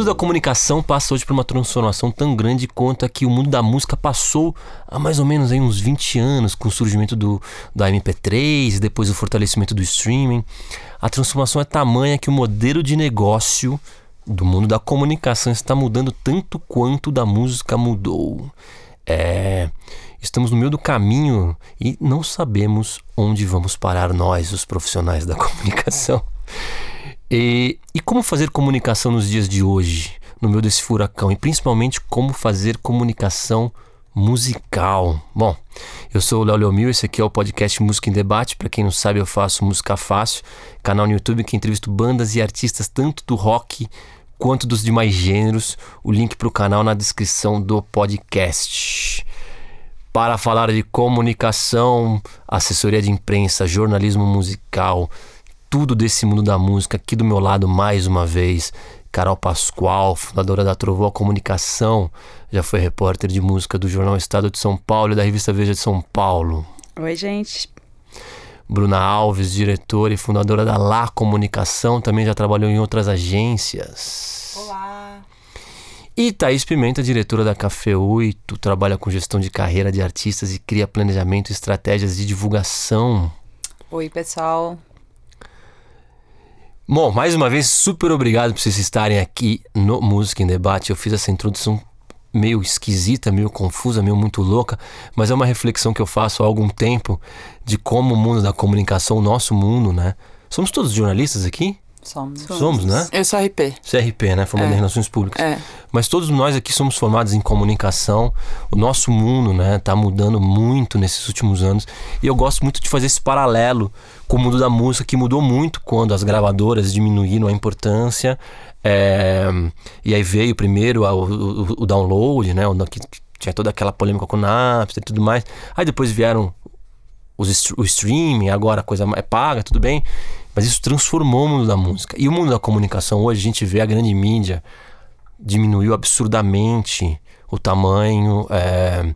mundo da comunicação passa hoje por uma transformação tão grande quanto a que o mundo da música passou há mais ou menos aí uns 20 anos, com o surgimento do, da MP3 e depois o fortalecimento do streaming. A transformação é tamanha que o modelo de negócio do mundo da comunicação está mudando tanto quanto da música mudou. É, estamos no meio do caminho e não sabemos onde vamos parar nós, os profissionais da comunicação. E, e como fazer comunicação nos dias de hoje, no meio desse furacão? E principalmente como fazer comunicação musical. Bom, eu sou o Léo Leomil, esse aqui é o podcast Música em Debate. Para quem não sabe, eu faço Música Fácil, canal no YouTube que entrevisto bandas e artistas tanto do rock quanto dos demais gêneros. O link para o canal na descrição do podcast. Para falar de comunicação, assessoria de imprensa, jornalismo musical, tudo desse mundo da música. Aqui do meu lado, mais uma vez, Carol Pascoal, fundadora da Trovoa Comunicação, já foi repórter de música do Jornal Estado de São Paulo e da revista Veja de São Paulo. Oi, gente. Bruna Alves, diretora e fundadora da Lá Comunicação, também já trabalhou em outras agências. Olá. E Thaís Pimenta, diretora da Café 8, trabalha com gestão de carreira de artistas e cria planejamento e estratégias de divulgação. Oi, pessoal. Bom, mais uma vez, super obrigado por vocês estarem aqui no Música em Debate. Eu fiz essa introdução meio esquisita, meio confusa, meio muito louca, mas é uma reflexão que eu faço há algum tempo de como o mundo da comunicação, o nosso mundo, né? Somos todos jornalistas aqui? Somos. Somos, né? Eu sou RP. CRP, né? Formado É. em Relações Públicas. É. Mas todos nós aqui somos formados em comunicação. O nosso mundo, né, tá mudando muito nesses últimos anos. E eu gosto muito de fazer esse paralelo com o mundo da música, que mudou muito quando as gravadoras diminuíram a importância. É, E aí veio primeiro o, o- o download, né? O, que tinha toda aquela polêmica com o Napster e tudo mais. Aí depois vieram os, o streaming, agora a coisa é paga, tudo bem. Mas isso transformou o mundo da música. E o mundo da comunicação hoje, a gente vê a grande mídia diminuiu absurdamente o tamanho. é,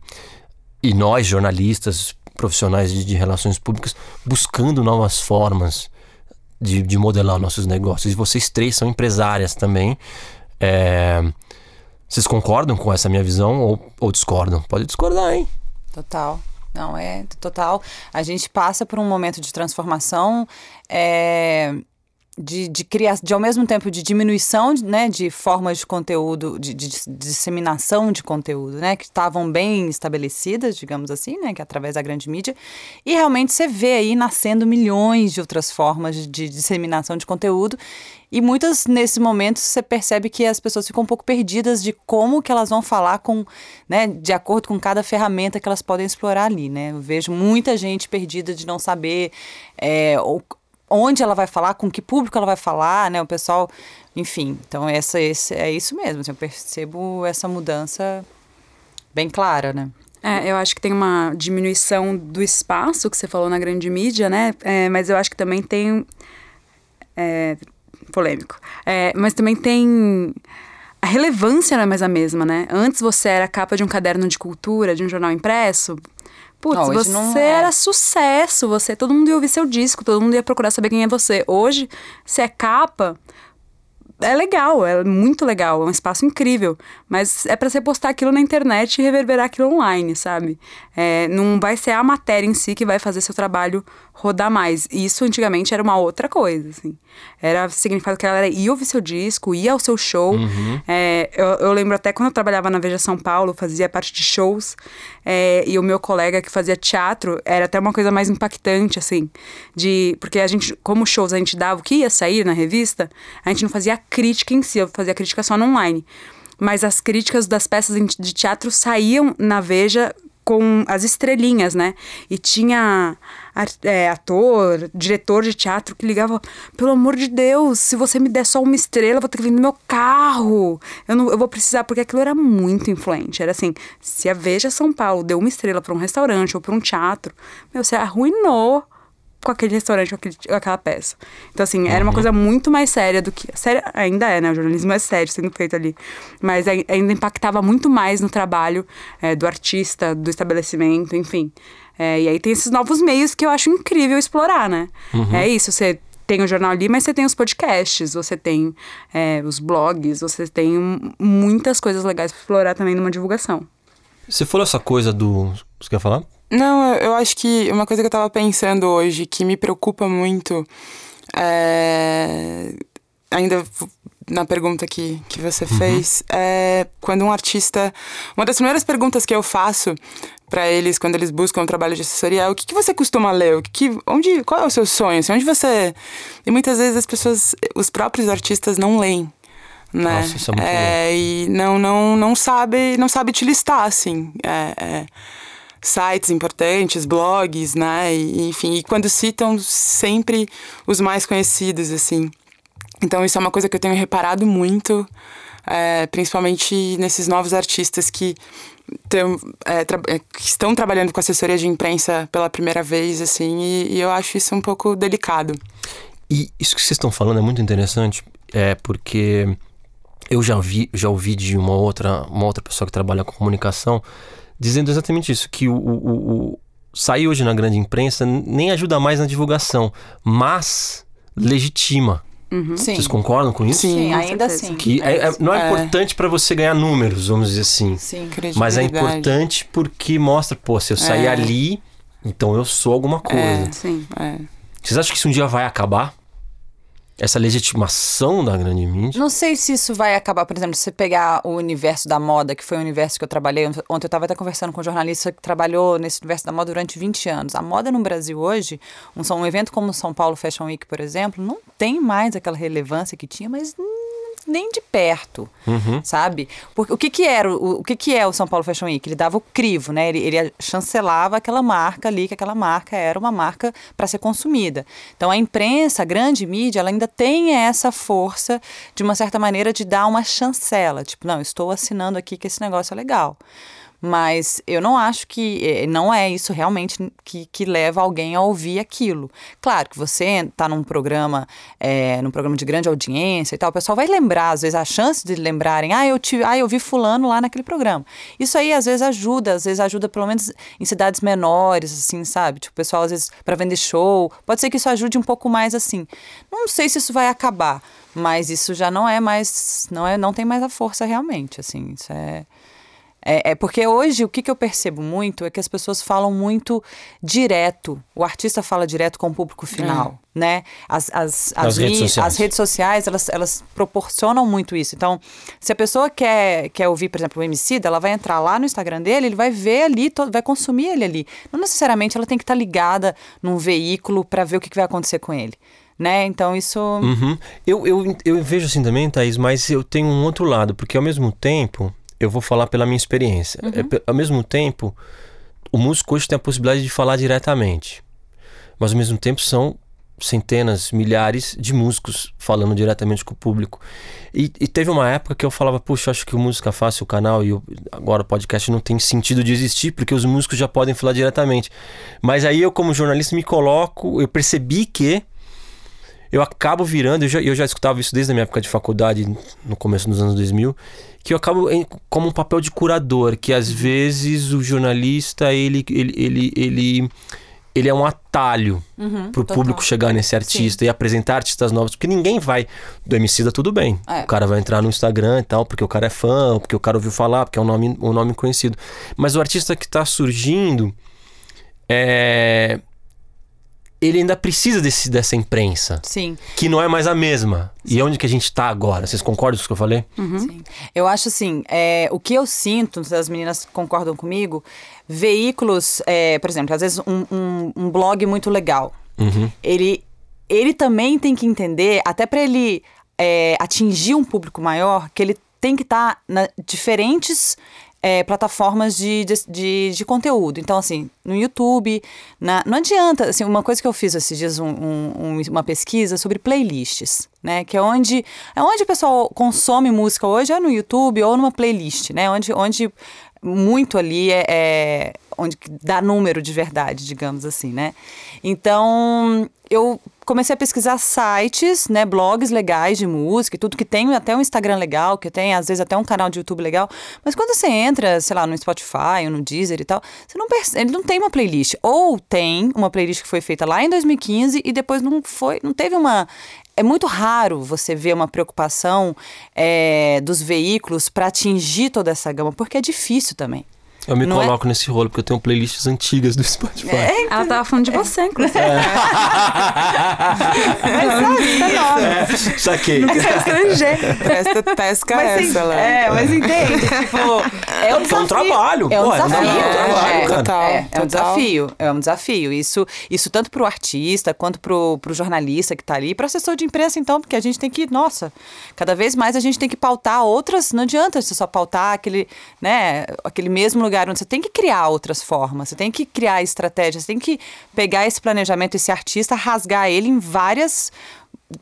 e nós, jornalistas, profissionais de, de relações públicas, buscando novas formas de, de modelar nossos negócios. E vocês três são empresárias também. É, vocês concordam com essa minha visão ou, ou discordam? Pode discordar, hein? Total. Não, é total. A gente passa por um momento de transformação, é, de, de criação, de ao mesmo tempo de diminuição né, de formas de conteúdo, de, de- de disseminação de conteúdo, né? Que estavam bem estabelecidas, digamos assim, né? Que é através da grande mídia. E realmente você vê aí nascendo milhões de outras formas de, de disseminação de conteúdo. E muitas, nesse momento, você percebe que as pessoas ficam um pouco perdidas de como que elas vão falar com, né, de acordo com cada ferramenta que elas podem explorar ali, né? Eu vejo muita gente perdida de não saber é, onde ela vai falar, com que público ela vai falar, né? O pessoal, enfim. Então, essa, esse, é isso mesmo. assim, eu percebo essa mudança bem clara, né? É, eu acho que tem uma diminuição do espaço que você falou na grande mídia, né? É, mas eu acho que também tem. É, polêmico. É, mas também tem. A relevância não é mais a mesma, né? Antes você era capa de um caderno de cultura, de um jornal impresso. Putz, Não, você não é. era sucesso, você, todo mundo ia ouvir seu disco, todo mundo ia procurar saber quem é você. Hoje, se é capa, é legal, é muito legal, é um espaço incrível, mas é pra você postar aquilo na internet e reverberar aquilo online, sabe? É, não vai ser a matéria em si que vai fazer seu trabalho rodar mais. Isso antigamente era uma outra coisa, assim. Era significado que a galera ia ouvir seu disco, ia ao seu show. É, eu, eu lembro até quando eu trabalhava na Veja São Paulo, fazia parte de shows, é, e o meu colega que fazia teatro era até uma coisa mais impactante, assim, de porque a gente, como shows a gente dava o que ia sair na revista, a gente não fazia crítica em si, eu fazia crítica só no online. Mas as críticas das peças de teatro saíam na Veja com as estrelinhas, né? E tinha ator, diretor de teatro que ligava, pelo amor de Deus, se você me der só uma estrela, eu vou ter que vir no meu carro. Eu, não, eu vou precisar, porque aquilo era muito influente. Era assim, se a Veja São Paulo deu uma estrela para um restaurante ou para um teatro, meu, você arruinou com aquele restaurante, com, aquele- com aquela peça. Então, assim, era uma coisa muito mais séria do que. Séria ainda é, né? O jornalismo é sério sendo feito ali. Mas ai- ainda impactava muito mais no trabalho é, do artista, do estabelecimento, enfim. É, e aí tem esses novos meios que eu acho incrível explorar, né? É isso, você tem o jornal ali, mas você tem os podcasts, você tem é, os blogs, você tem muitas coisas legais para explorar também numa divulgação. Você falou essa coisa do. Você quer falar? Não, eu acho que uma coisa que eu tava pensando hoje que me preocupa muito é. Ainda na pergunta que, que você uhum. fez, é quando um artista. Uma das primeiras perguntas que eu faço para eles quando eles buscam um trabalho de assessoria o que, que você costuma ler? O que, que, onde, qual é o seu sonho? Assim, onde você. E muitas vezes as pessoas, os próprios artistas não leem. Né? Nossa, isso é muito é, E não, não, não sabe, não sabe te listar, assim. É, é, sites importantes, blogs, né? E, enfim, e quando citam sempre os mais conhecidos, assim. Então isso é uma coisa que eu tenho reparado muito, é, principalmente nesses novos artistas que, é, tra é, que, estão trabalhando com assessoria de imprensa pela primeira vez, assim, e, e, eu acho isso um pouco delicado. E isso que vocês estão falando é muito interessante, é porque eu já vi, já ouvi de uma outra, uma outra pessoa que trabalha com comunicação dizendo exatamente isso, que o, o, o sair hoje na grande imprensa nem ajuda mais na divulgação, mas legitima. Uhum. Vocês concordam com isso? Sim, ainda assim. Que é, é, não é, é. importante para você ganhar números, vamos dizer assim. Sim, Mas é importante porque mostra, pô, se eu sair é. ali, então eu sou alguma coisa. É, sim. É. Vocês acham que isso um dia vai acabar? Essa legitimação da grande mídia. Não sei se isso vai acabar, por exemplo, se você pegar o universo da moda, que foi o universo que eu trabalhei. Ontem eu estava até conversando com um jornalista que trabalhou nesse universo da moda durante 20 anos. A moda no Brasil hoje, um, um evento como o São Paulo Fashion Week, por exemplo, não tem mais aquela relevância que tinha, mas nem de perto, uhum. sabe? Porque o que que era o, o que que é o São Paulo Fashion Week? Ele dava o crivo, né? Ele, ele chancelava aquela marca ali, que aquela marca era uma marca para ser consumida. Então a imprensa, a grande mídia, ela ainda tem essa força de uma certa maneira de dar uma chancela, tipo, não, estou assinando aqui que esse negócio é legal. Mas eu não acho que. Eh, não é isso realmente que, que leva alguém a ouvir aquilo. Claro que você está num programa, é, num programa de grande audiência e tal, o pessoal vai lembrar, às vezes, a chance de lembrarem, ah, eu, te, ah, eu vi fulano lá naquele programa. Isso aí às vezes ajuda, às vezes ajuda, pelo menos em cidades menores, assim, sabe? Tipo, o pessoal, às vezes, para vender show. Pode ser que isso ajude um pouco mais assim. Não sei se isso vai acabar, mas isso já não é mais. Não, é, não tem mais a força realmente, assim. Isso é. É, é, porque hoje o que, que eu percebo muito é que as pessoas falam muito direto. O artista fala direto com o público final, é. né? As, as, as, as, redes sociais, as redes sociais elas, elas proporcionam muito isso. Então, se a pessoa quer, quer ouvir, por exemplo, o MC, ela vai entrar lá no Instagram dele, ele vai ver ali, vai consumir ele ali. Não necessariamente ela tem que estar tá ligada num veículo para ver o que, que vai acontecer com ele né? Então isso. Uhum. Eu, eu, eu vejo assim também, Thaís, mas eu tenho um outro lado, porque ao mesmo tempo eu vou falar pela minha experiência. Uhum. É, ao mesmo tempo, o músico hoje tem a possibilidade de falar diretamente. Mas ao mesmo tempo são centenas, milhares de músicos falando diretamente com o público. E, e teve uma época que eu falava, puxa, acho que o Música Fácil, o canal e o, agora o podcast não tem sentido de existir, porque os músicos já podem falar diretamente. Mas aí eu, como jornalista, me coloco, eu percebi que eu acabo virando, eu já, eu já escutava isso desde a minha época de faculdade, no começo dos anos 2000, que eu acabo em, como um papel de curador, que às vezes o jornalista, ele, ele, ele, ele, ele é um atalho uhum, para o público chegar nesse artista Sim. e apresentar artistas novos, porque ninguém vai do MC da tudo bem. É. O cara vai entrar no Instagram e tal, porque o cara é fã, porque o cara ouviu falar, porque é um nome, um nome conhecido. Mas o artista que está surgindo é ele ainda precisa desse, dessa imprensa. Sim. Que não é mais a mesma. Sim. E onde que a gente está agora? Vocês concordam com o que eu falei? Uhum. Sim. Eu acho assim, é, o que eu sinto, se as meninas concordam comigo, veículos, é, por exemplo, às vezes um, um, um blog muito legal. Uhum. Ele, ele também tem que entender, até para ele é, atingir um público maior, que ele tem que estar tá diferentes é, plataformas de, de, de, conteúdo. Então, assim, no YouTube, na, não adianta. Assim, uma coisa que eu fiz esses dias, um, um, uma pesquisa sobre playlists, né? Que é onde, é onde o pessoal consome música hoje, é no YouTube ou numa playlist, né? Onde, onde muito ali é, é onde dá número de verdade, digamos assim, né? Então, eu comecei a pesquisar sites, né, blogs legais de música e tudo, que tem até um Instagram legal, que tem às vezes até um canal de YouTube legal. Mas quando você entra, sei lá, no Spotify ou no Deezer e tal, você não percebe, ele não tem uma playlist. Ou tem uma playlist que foi feita lá em 2015 e depois não foi, não teve uma é muito raro você ver uma preocupação é, dos veículos para atingir toda essa gama, porque é difícil também. Eu me Não é? coloco nesse rolo porque eu tenho playlists antigas do Spotify. É, Ela tava falando de você, inclusive. mas sabe, tá nova. É, saquei. Estrangeiro. Presta pesca Mas, essa, en- Léo. é, mas entende, tipo, é um Foi um desafio. trabalho, É um pô, é um desafio. trabalho, é, cara. Total, é, é um total. desafio, é um desafio. Isso, isso tanto pro artista quanto pro, pro jornalista que tá ali, pro assessor de imprensa então, porque a gente tem que, nossa, cada vez mais a gente tem que pautar outras, não adianta você só pautar aquele, né, aquele mesmo lugar onde você tem que criar outras formas, você tem que criar estratégias, você tem que pegar esse planejamento, esse artista, rasgar ele em várias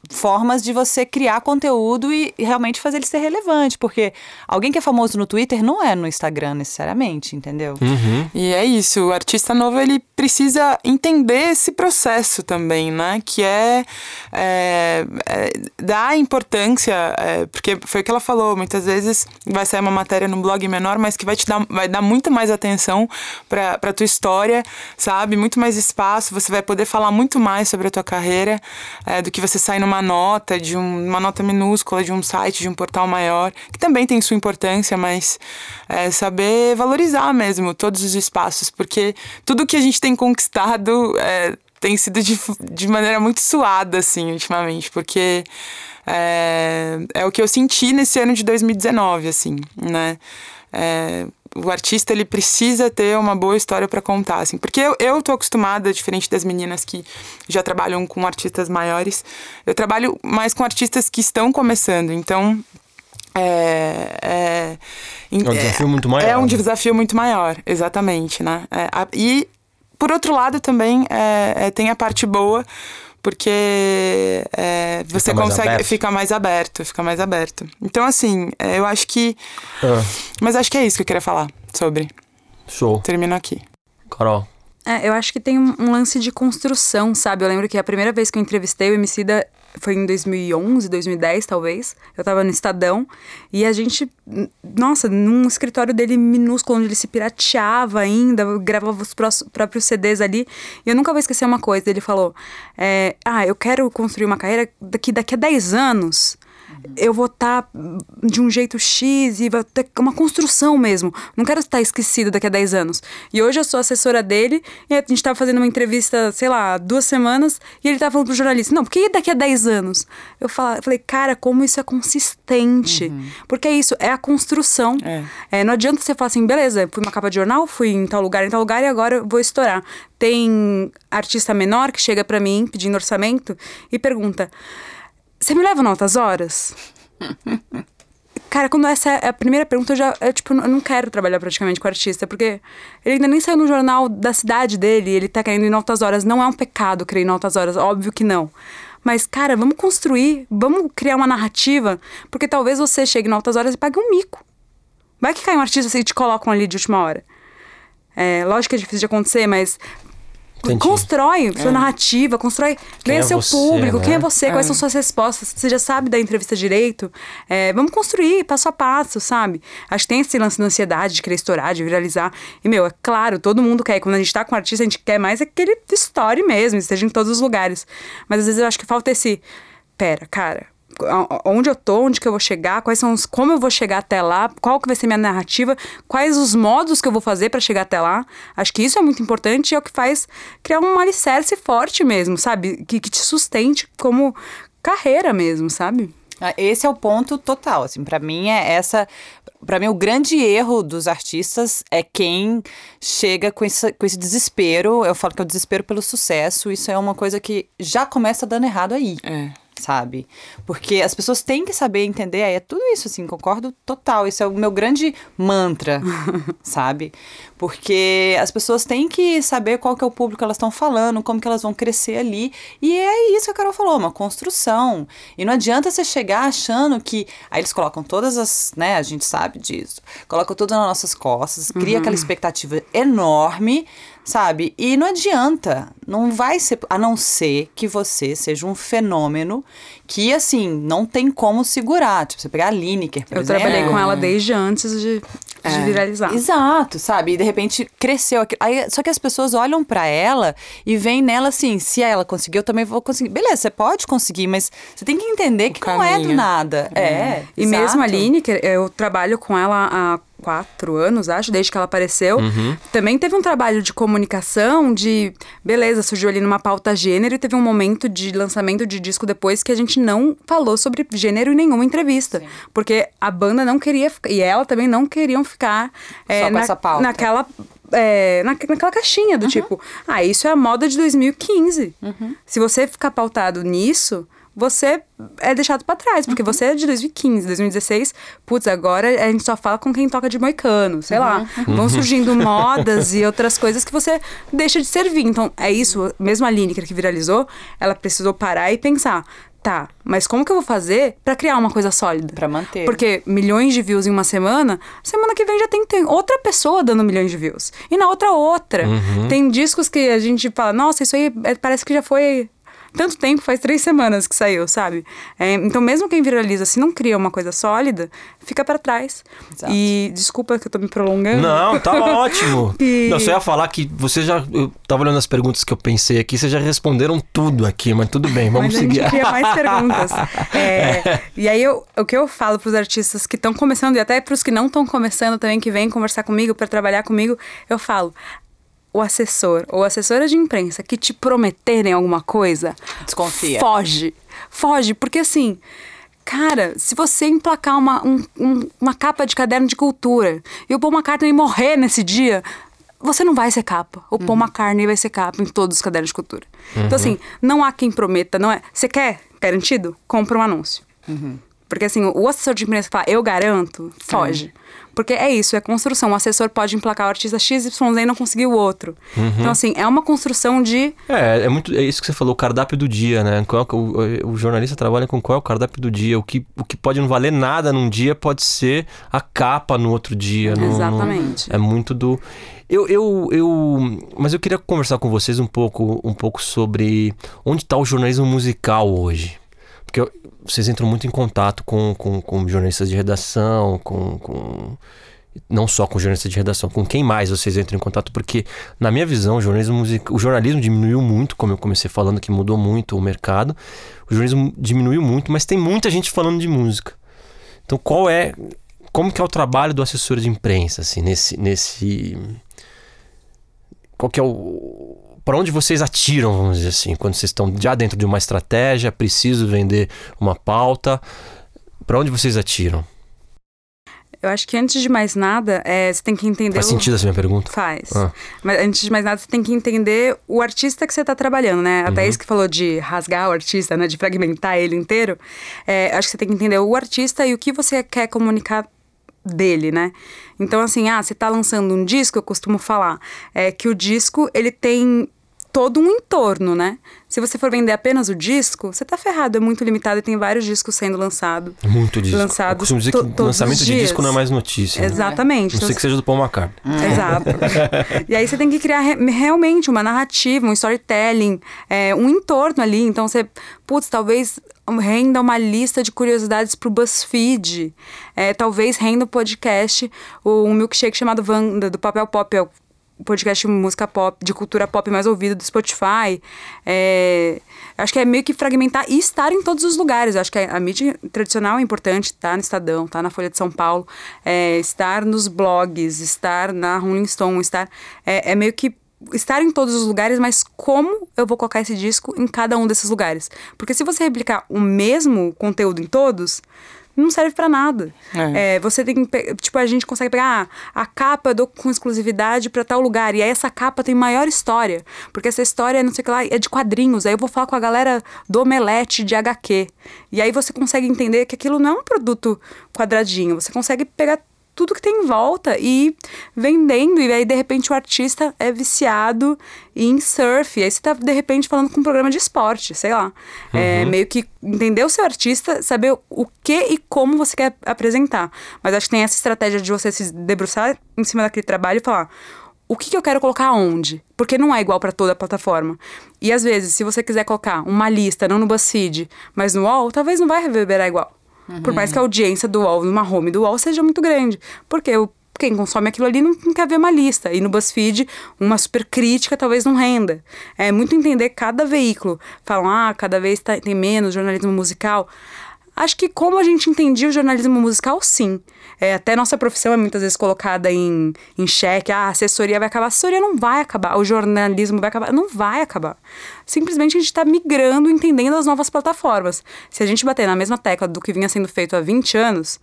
formas de você criar conteúdo e, e realmente fazer ele ser relevante, porque alguém que é famoso no Twitter não é no Instagram necessariamente, entendeu? Uhum. E é isso, o artista novo ele precisa entender esse processo também, né? Que é, é, é dar importância, é, porque foi o que ela falou, muitas vezes vai sair uma matéria num blog menor, mas que vai te dar, vai dar muito mais atenção pra, pra tua história, sabe? Muito mais espaço, você vai poder falar muito mais sobre a tua carreira é, do que você sair numa nota, de um- uma nota minúscula, de um site, de um portal maior, que também tem sua importância, mas é saber valorizar mesmo todos os espaços, porque tudo que a gente tem conquistado é, tem sido de, de maneira muito suada, assim, ultimamente, porque é, é o que eu senti nesse ano de 2019, assim, né? É, o artista ele precisa ter uma boa história para contar, assim, porque eu, eu tô acostumada, diferente das meninas que já trabalham com artistas maiores, eu trabalho mais com artistas que estão começando, então é, é, É um desafio muito maior, É um né? desafio muito maior, exatamente, né? É, a- e por outro lado também é, é, tem a parte boa porque é, você Fica mais consegue aberto. ficar mais aberto, fica mais aberto. Então assim, é, eu acho que, Ah, mas acho que é isso que eu queria falar sobre. show. Termino aqui. Carol. É, eu acho que tem um, um lance de construção, sabe? Eu lembro que a primeira vez que eu entrevistei o Emicida foi em 2011, 2010, talvez. Eu tava no Estadão e a gente, nossa, num escritório dele minúsculo, onde ele se pirateava ainda, gravava os próprios CDs ali. E eu nunca vou esquecer uma coisa. Ele falou: é, Ah, eu quero construir uma carreira daqui, daqui a 10 anos eu vou estar de um jeito X e vai ter uma construção mesmo. Não quero estar esquecido daqui a 10 anos. E hoje eu sou assessora dele e a gente tava fazendo uma entrevista, sei lá, duas semanas e ele tava falando pro jornalista: Não, por que daqui a 10 anos? Eu falei, cara, como isso é consistente. Porque é isso, é a construção. É. É, não adianta você falar assim, beleza, fui uma capa de jornal, fui em tal lugar, em tal lugar e agora eu vou estourar. Tem artista menor que chega pra mim pedindo orçamento e pergunta: Você me leva notas horas? Cara, quando essa é a primeira pergunta, eu já, eu, tipo, eu não quero trabalhar praticamente com artista, porque ele ainda nem saiu no jornal da cidade dele, ele tá querendo em altas horas. Não é um pecado ir em altas horas, óbvio que não. Mas, cara, vamos construir, vamos criar uma narrativa, porque talvez você chegue em altas horas e pague um mico. Vai que cai um artista e te colocam ali de última hora. É, lógico que é difícil de acontecer, mas Entendi. constrói sua narrativa, constrói quem é, é seu você, público, né? quem é você, quais são suas respostas, você já sabe da entrevista direito. É, vamos construir passo a passo, sabe? Acho que tem esse lance da ansiedade de querer estourar, de viralizar. E, meu, é claro, todo mundo quer. Quando a gente tá com um artista, a gente quer mais é que ele estoure mesmo, esteja em todos os lugares. Mas às vezes eu acho que falta esse. Pera, cara, onde eu tô, onde que eu vou chegar, quais são os, como eu vou chegar até lá, qual que vai ser minha narrativa, quais os modos que eu vou fazer para chegar até lá. Acho que isso é muito importante e é o que faz criar um alicerce forte mesmo, sabe? Que, que te sustente como carreira mesmo, sabe? Ah, Esse é o ponto total, assim, para mim é essa, para mim o grande erro dos artistas é quem chega com esse, com esse desespero, eu falo que é o desespero pelo sucesso, isso é uma coisa que já começa dando errado aí. É. Sabe? Porque as pessoas têm que saber entender, é tudo isso, assim, concordo total. Esse é o meu grande mantra, sabe? Porque as pessoas têm que saber qual que é o público que elas estão falando, como que elas vão crescer ali. E é isso que a Carol falou, uma construção. E não adianta você chegar achando que. Aí eles colocam todas as. né, a gente sabe disso. Colocam tudo nas nossas costas, cria aquela expectativa enorme sabe? E não adianta, não vai ser, a não ser que você seja um fenômeno que, assim, não tem como segurar. Tipo, você pegar a Lineker, por Eu exemplo. trabalhei com ela desde antes de, de É. viralizar. Exato, sabe? E de repente cresceu aquilo. Aí, só que as pessoas olham pra ela e veem nela assim: se ela conseguiu, eu também vou conseguir. Beleza, você pode conseguir, mas você tem que entender que não é do caminho. nada. É. E mesmo a exato. Lineker, eu trabalho com ela há quatro anos, acho, desde que ela apareceu. Também teve um trabalho de comunicação, de beleza, surgiu ali numa pauta gênero e teve um momento de lançamento de disco depois que a gente não falou sobre gênero em nenhuma entrevista. Porque a banda não queria, ficar- e ela também não queriam ficar é, Só com na- essa pauta. naquela. é, na, naquela caixinha do tipo, ah, isso é a moda de 2015. Se você ficar pautado nisso, você é deixado pra trás, porque você é de 2015, 2016, putz, agora a gente só fala com quem toca de moicano, sei lá. Vão surgindo modas e outras coisas que você deixa de servir. Então, é isso, mesmo a Lineker que viralizou, ela precisou parar e pensar, tá, mas como que eu vou fazer pra criar uma coisa sólida? Pra manter. Porque milhões de views em uma semana, semana que vem já tem, tem outra pessoa dando milhões de views. E na outra, outra. Tem discos que a gente fala, nossa, isso aí é- parece que já foi tanto tempo, faz três semanas que saiu, sabe? É, então, mesmo quem viraliza, se não cria uma coisa sólida, fica pra trás. Exato. E desculpa que eu tô me prolongando. Não, tá ótimo. E- Não, só ia falar que você já. Eu tava olhando as perguntas que eu pensei aqui, vocês já responderam tudo aqui, mas tudo bem, vamos Mas seguir. a gente cria mais perguntas. É, E aí, eu- o que eu falo pros artistas que estão começando, e até pros que não estão começando também, que vêm conversar comigo para trabalhar comigo, eu falo. O assessor ou assessora de imprensa que te prometerem alguma coisa, Desconfia. foge. Foge, porque assim, cara, se você emplacar uma, um- um- uma capa de caderno de cultura e o Paul McCartney morrer nesse dia, você não vai ser capa. O Paul McCartney vai ser capa em todos os cadernos de cultura. Então, assim, não há quem prometa, não é. Você quer garantido? Compra um anúncio. Porque assim, o assessor de imprensa fala, eu garanto, foge. Porque é isso, é construção. O assessor pode emplacar o artista XYZ e não conseguir o outro. Então, assim, é uma construção de É, é muito. É isso que você falou, o cardápio do dia, né? Qual, é o, o jornalista trabalha com qual é o cardápio do dia. O que, o que pode não valer nada num dia pode ser a capa no outro dia. no- no- Exatamente. é muito do. Eu, eu, eu. Mas eu queria conversar com vocês um pouco, um pouco sobre onde está o jornalismo musical hoje. Porque eu- vocês entram muito em contato com, com, com jornalistas de redação, com, com. Não só com jornalistas de redação, com quem mais vocês entram em contato, porque, na minha visão, o jornalismo, o jornalismo diminuiu muito, como eu comecei falando, que mudou muito o mercado. O jornalismo diminuiu muito, mas tem muita gente falando de música. Então, qual é. Como que é o trabalho do assessor de imprensa, assim, nesse. nesse qual que é o. Para onde vocês atiram, vamos dizer assim, quando vocês estão já dentro de uma estratégia, preciso vender uma pauta. Para onde vocês atiram? Eu acho que antes de mais nada, é, você tem que entender. Faz o- sentido essa minha pergunta? Faz. Ah. Mas antes de mais nada, você tem que entender o artista que você está trabalhando, né? Uhum. Até isso que falou de rasgar o artista, né? De fragmentar ele inteiro. É, acho que você tem que entender o artista e o que você quer comunicar dele, né? Então, assim, ah, você tá lançando um disco, eu costumo falar, é que o disco, ele tem todo um entorno, né? Se você for vender apenas o disco, você tá ferrado, é muito limitado e tem vários discos sendo lançados. Muito disco. Lançados Eu costumo dizer to- que todos lançamento de disco não é mais notícia. né? Exatamente. Não sei Então, que seja do Paul McCartney. Exato. e aí você tem que criar re- realmente uma narrativa, um storytelling, é, um entorno ali. Então você, putz, talvez renda uma lista de curiosidades pro BuzzFeed. É, talvez renda um podcast, o- um milkshake chamado Wanda, do Papel Pop, é o podcast de música pop, de cultura pop mais ouvido do Spotify. É, acho que é meio que fragmentar e estar em todos os lugares. Acho que a, a mídia tradicional é importante, estar no Estadão, estar na Folha de São Paulo, é, estar nos blogs, estar na Rolling Stone, estar. É, é meio que estar em todos os lugares, mas como eu vou colocar esse disco em cada um desses lugares? Porque se você replicar o mesmo conteúdo em todos, não serve pra nada. É. É, você tem Tipo, a gente consegue pegar ah, a capa eu dou com exclusividade pra tal lugar. E aí essa capa tem maior história. Porque essa história, não sei o que lá, é de quadrinhos. Aí eu vou falar com a galera do Omelete de HQ. E aí você consegue entender que aquilo não é um produto quadradinho. Você consegue pegar tudo que tem em volta e vendendo. E aí, de repente, o artista é viciado em surf. E aí você tá, de repente, falando com um programa de esporte, sei lá. É meio que entender o seu artista, saber o que e como você quer apresentar. Mas acho que tem essa estratégia de você se debruçar em cima daquele trabalho e falar o que, que eu quero colocar onde? Porque não é igual para toda a plataforma. E às vezes, se você quiser colocar uma lista, não no BuzzFeed, mas no UOL, talvez não vai reverberar igual. Por mais que a audiência do UOL, numa home do UOL, seja muito grande. Porque quem consome aquilo ali não, não, quer ver uma lista. E no BuzzFeed, uma super crítica talvez não renda. É muito entender cada veículo. Falam, ah, cada vez tá, tem menos jornalismo musical. Acho que como a gente entendia o jornalismo musical, sim. É, até nossa profissão é muitas vezes colocada em, em xeque. Ah, a assessoria vai acabar. A assessoria não vai acabar. O jornalismo vai acabar. Não vai acabar. Simplesmente a gente está migrando, entendendo as novas plataformas. Se a gente bater na mesma tecla do que vinha sendo feito há 20 anos,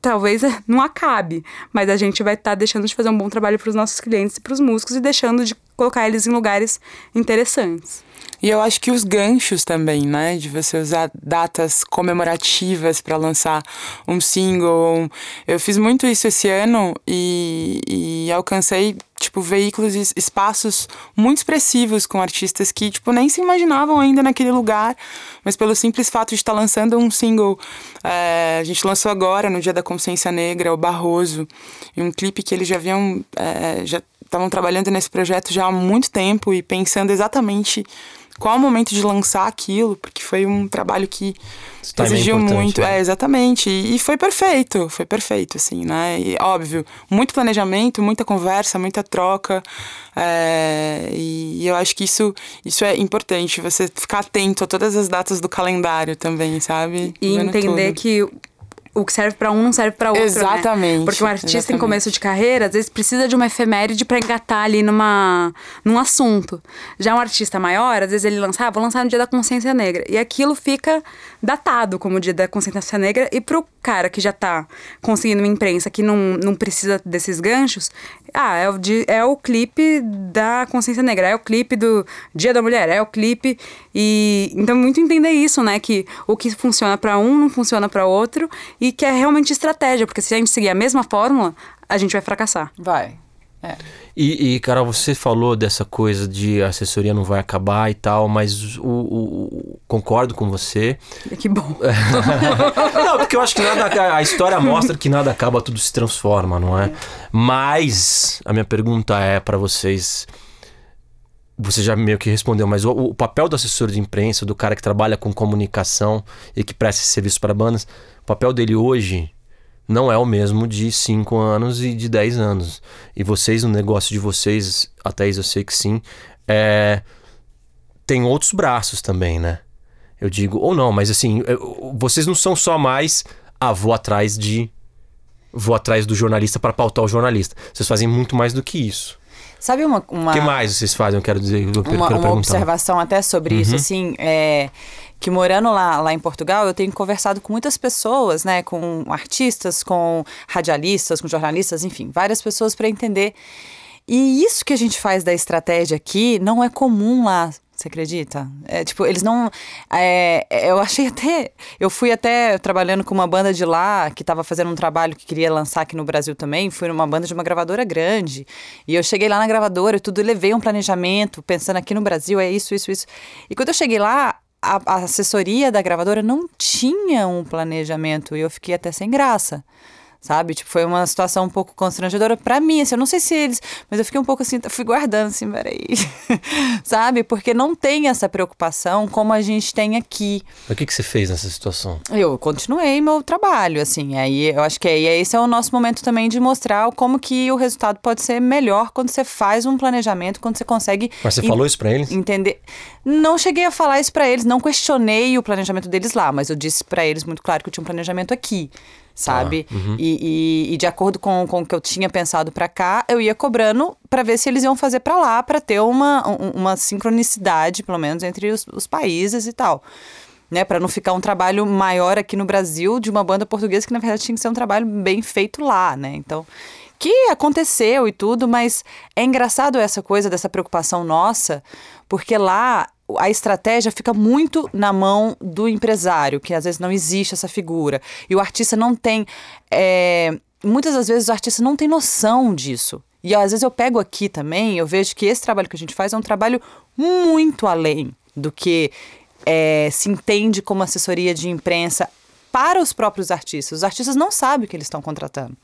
talvez não acabe, mas a gente vai estar tá deixando de fazer um bom trabalho para os nossos clientes e para os músicos e deixando de colocar eles em lugares interessantes. E eu acho que os ganchos também, né? De você usar datas comemorativas para lançar um single. Eu fiz muito isso esse ano e, e alcancei, tipo, veículos e espaços muito expressivos com artistas que, tipo, nem se imaginavam ainda naquele lugar, mas pelo simples fato de estar lançando um single. É, a gente lançou agora, no Dia da Consciência Negra, o Barroso, um clipe que eles já haviam. É, já estavam trabalhando nesse projeto já há muito tempo e pensando exatamente qual o momento de lançar aquilo, porque foi um trabalho que é exigiu muito. Né? É, exatamente. E, foi perfeito, foi perfeito, assim, né? E, óbvio, muito planejamento, muita conversa, muita troca. É, e, e eu acho que isso, isso é importante, você ficar atento a todas as datas do calendário também, sabe? E Vendo entender tudo. que o que serve para um não serve para outro. Né? Exatamente. Né? Porque um artista exatamente. em começo de carreira, às vezes precisa de uma efeméride para engatar ali numa, num assunto. Já um artista maior, às vezes ele lança, ah, vou lançar no Dia da Consciência Negra. E aquilo fica datado como Dia da Consciência Negra. E pro cara que já tá conseguindo uma imprensa que não, não precisa desses ganchos, ah, é o, é o clipe da Consciência Negra, é o clipe do Dia da Mulher, é o clipe. E então muito entender isso, né? Que o que funciona para um não funciona para outro e que é realmente estratégia, porque se a gente seguir a mesma fórmula, a gente vai fracassar. Vai. É. E, e, Carol, você falou dessa coisa de assessoria não vai acabar e tal, mas o, o, o concordo com você. Que bom. não, porque eu acho que nada, a história mostra que nada acaba, tudo se transforma, não é? é. Mas a minha pergunta é para vocês. Você já meio que respondeu, mas o, o, papel do assessor de imprensa, do cara que trabalha com comunicação e que presta serviço para bandas, o papel dele hoje não é o mesmo de 5 anos e de 10 anos. E vocês, no negócio de vocês, até isso eu sei que sim, é... tem outros braços também, né? Eu digo, ou não, mas assim, vocês não são só mais, ah, vou atrás de. Vou atrás do jornalista para pautar o jornalista. Vocês fazem muito mais do que isso. Sabe uma. O uma... que mais vocês fazem? Eu quero dizer. Eu uma, quero uma observação até sobre uhum. isso, assim. É que morando lá, lá em Portugal, eu tenho conversado com muitas pessoas, né, com artistas, com radialistas, com jornalistas, enfim, várias pessoas para entender. E isso que a gente faz da estratégia aqui não é comum lá, você acredita? É, tipo, eles não. É, eu achei até. Eu fui até trabalhando com uma banda de lá que estava fazendo um trabalho que queria lançar aqui no Brasil também. Fui numa banda de uma gravadora grande. E eu cheguei lá na gravadora e tudo, levei um planejamento, pensando aqui no Brasil é isso, isso, isso. E quando eu cheguei lá, a, a assessoria da gravadora não tinha um planejamento e eu fiquei até sem graça sabe? Tipo, foi uma situação um pouco constrangedora para mim, assim, eu não sei se eles, mas eu fiquei um pouco assim, fui guardando assim, peraí, sabe? Porque não tem essa preocupação como a gente tem aqui. O que que você fez nessa situação? Eu continuei meu trabalho, assim, aí eu acho que aí esse é o nosso momento também de mostrar como que o resultado pode ser melhor quando você faz um planejamento, quando você consegue... Mas você falou isso para eles? Entender... Não cheguei a falar isso para eles, não questionei o planejamento deles lá, mas eu disse para eles muito claro que eu tinha um planejamento aqui sabe? Ah, uhum. e, e, e, de acordo com, com o que eu tinha pensado para cá, eu ia cobrando para ver se eles iam fazer para lá, para ter uma, uma sincronicidade, pelo menos, entre os, os países e tal. Né, para não ficar um trabalho maior aqui no Brasil de uma banda portuguesa que na verdade tinha que ser um trabalho bem feito lá, né? Então, que aconteceu e tudo, mas é engraçado essa coisa dessa preocupação nossa, porque lá a estratégia fica muito na mão do empresário, que às vezes não existe essa figura. E o artista não tem. É, muitas das vezes os artistas não têm noção disso. E às vezes eu pego aqui também, eu vejo que esse trabalho que a gente faz é um trabalho muito além do que é, se entende como assessoria de imprensa para os próprios artistas. Os artistas não sabem o que eles estão contratando.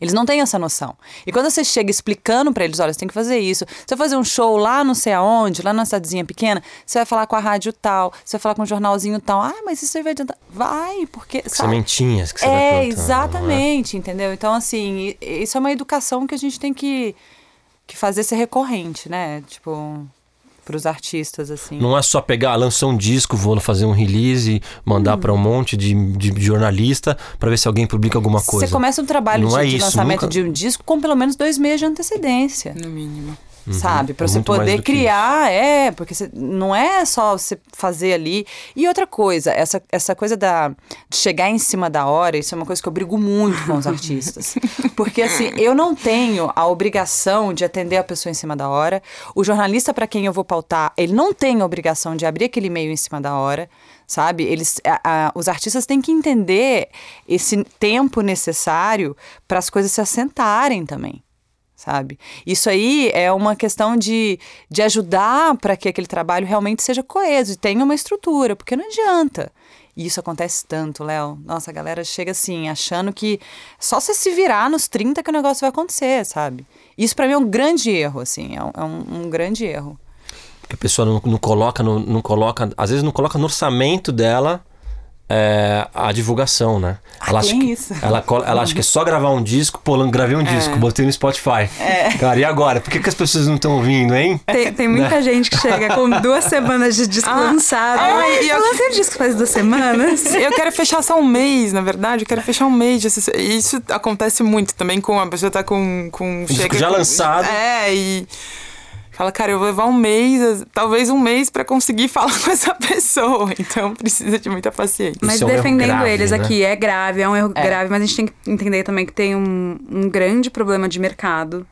Eles não têm essa noção. E quando você chega explicando para eles, olha, você tem que fazer isso. Você vai fazer um show lá não sei aonde, lá na cidadezinha pequena, você vai falar com a rádio tal, você vai falar com o jornalzinho tal. Ah, mas isso aí vai adiantar. Vai, porque. Sabe? Sementinhas que você é, plantando, exatamente, é? entendeu? Então, assim, isso é uma educação que a gente tem que, que fazer ser recorrente, né? Tipo para os artistas, assim. Não é só pegar, lançar um disco, vou fazer um release, mandar hum. para um monte de, de, jornalista para ver se alguém publica alguma coisa. Você começa um trabalho de, é de lançamento nunca... de um disco com pelo menos dois meses de antecedência. No mínimo. Uhum. sabe? Para é você poder criar, é, porque você, não é só você fazer ali. E outra coisa, essa, essa coisa da, de chegar em cima da hora, isso é uma coisa que eu brigo muito com os artistas. Porque assim, eu não tenho a obrigação de atender a pessoa em cima da hora. O jornalista para quem eu vou pautar, ele não tem a obrigação de abrir aquele e-mail em cima da hora sabe? Eles, a, a, os artistas têm que entender esse tempo necessário para as coisas se assentarem também sabe? Isso aí é uma questão de, de ajudar para que aquele trabalho realmente seja coeso e tenha uma estrutura, porque não adianta. E isso acontece tanto, Léo. Nossa, a galera chega assim, achando que só você se virar nos 30 que o negócio vai acontecer, sabe? Isso para mim é um grande erro, assim, é um, é um, grande erro. Porque a pessoa não, não coloca, não, não coloca, às vezes não coloca no orçamento dela é, a divulgação, né? Ah, ela, acha que, isso. Ela, ela acha que é só gravar um disco, pô, gravei um é. disco, botei no Spotify. É. Cara, e agora? Por que, que as pessoas não estão ouvindo, hein? Tem, tem muita né? gente que chega com duas semanas de disco ah, lançado. Ah, e eu lancei o disco faz duas semanas. Eu quero fechar só um mês, na verdade. Eu quero fechar um mês. De Isso acontece muito também com a pessoa tá com. com chega já com, lançado. É, e fala, cara, eu vou levar um mês, talvez um mês para conseguir falar com essa pessoa. Então precisa de muita paciência. Mas é um defendendo grave, eles né? aqui, é grave, é um erro é. grave, mas a gente tem que entender também que tem um, um grande problema de mercado,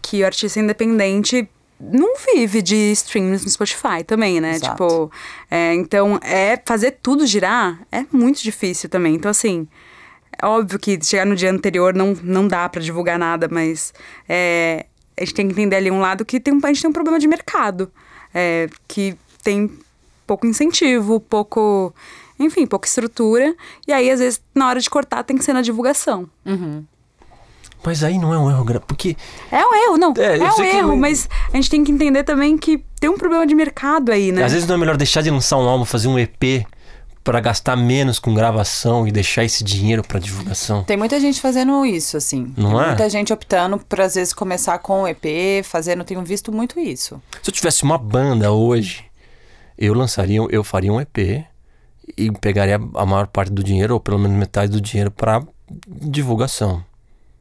que o artista independente não vive de streams no Spotify também, né? Exato. Tipo, é, então é fazer tudo girar é muito difícil também. Então, assim, é óbvio que chegar no dia anterior não, não dá para divulgar nada, mas é, a gente tem que entender ali um lado que tem, a gente tem um problema de mercado, é, que tem pouco incentivo, pouco. Enfim, pouca estrutura. E aí, às vezes, na hora de cortar, tem que ser na divulgação. Uhum. Mas aí não é um erro, porque... É um erro, não. É, é um erro, que... mas a gente tem que entender também que tem um problema de mercado aí, né? Às vezes não é melhor deixar de lançar um álbum, fazer um EP para gastar menos com gravação e deixar esse dinheiro para divulgação. Tem muita gente fazendo isso, assim. Não Tem é? Muita gente optando por, às vezes, começar com o EP, fazendo. Tenho visto muito isso. Se eu tivesse uma banda hoje, eu lançaria, eu faria um EP e pegaria a maior parte do dinheiro, ou pelo menos metade do dinheiro, para divulgação.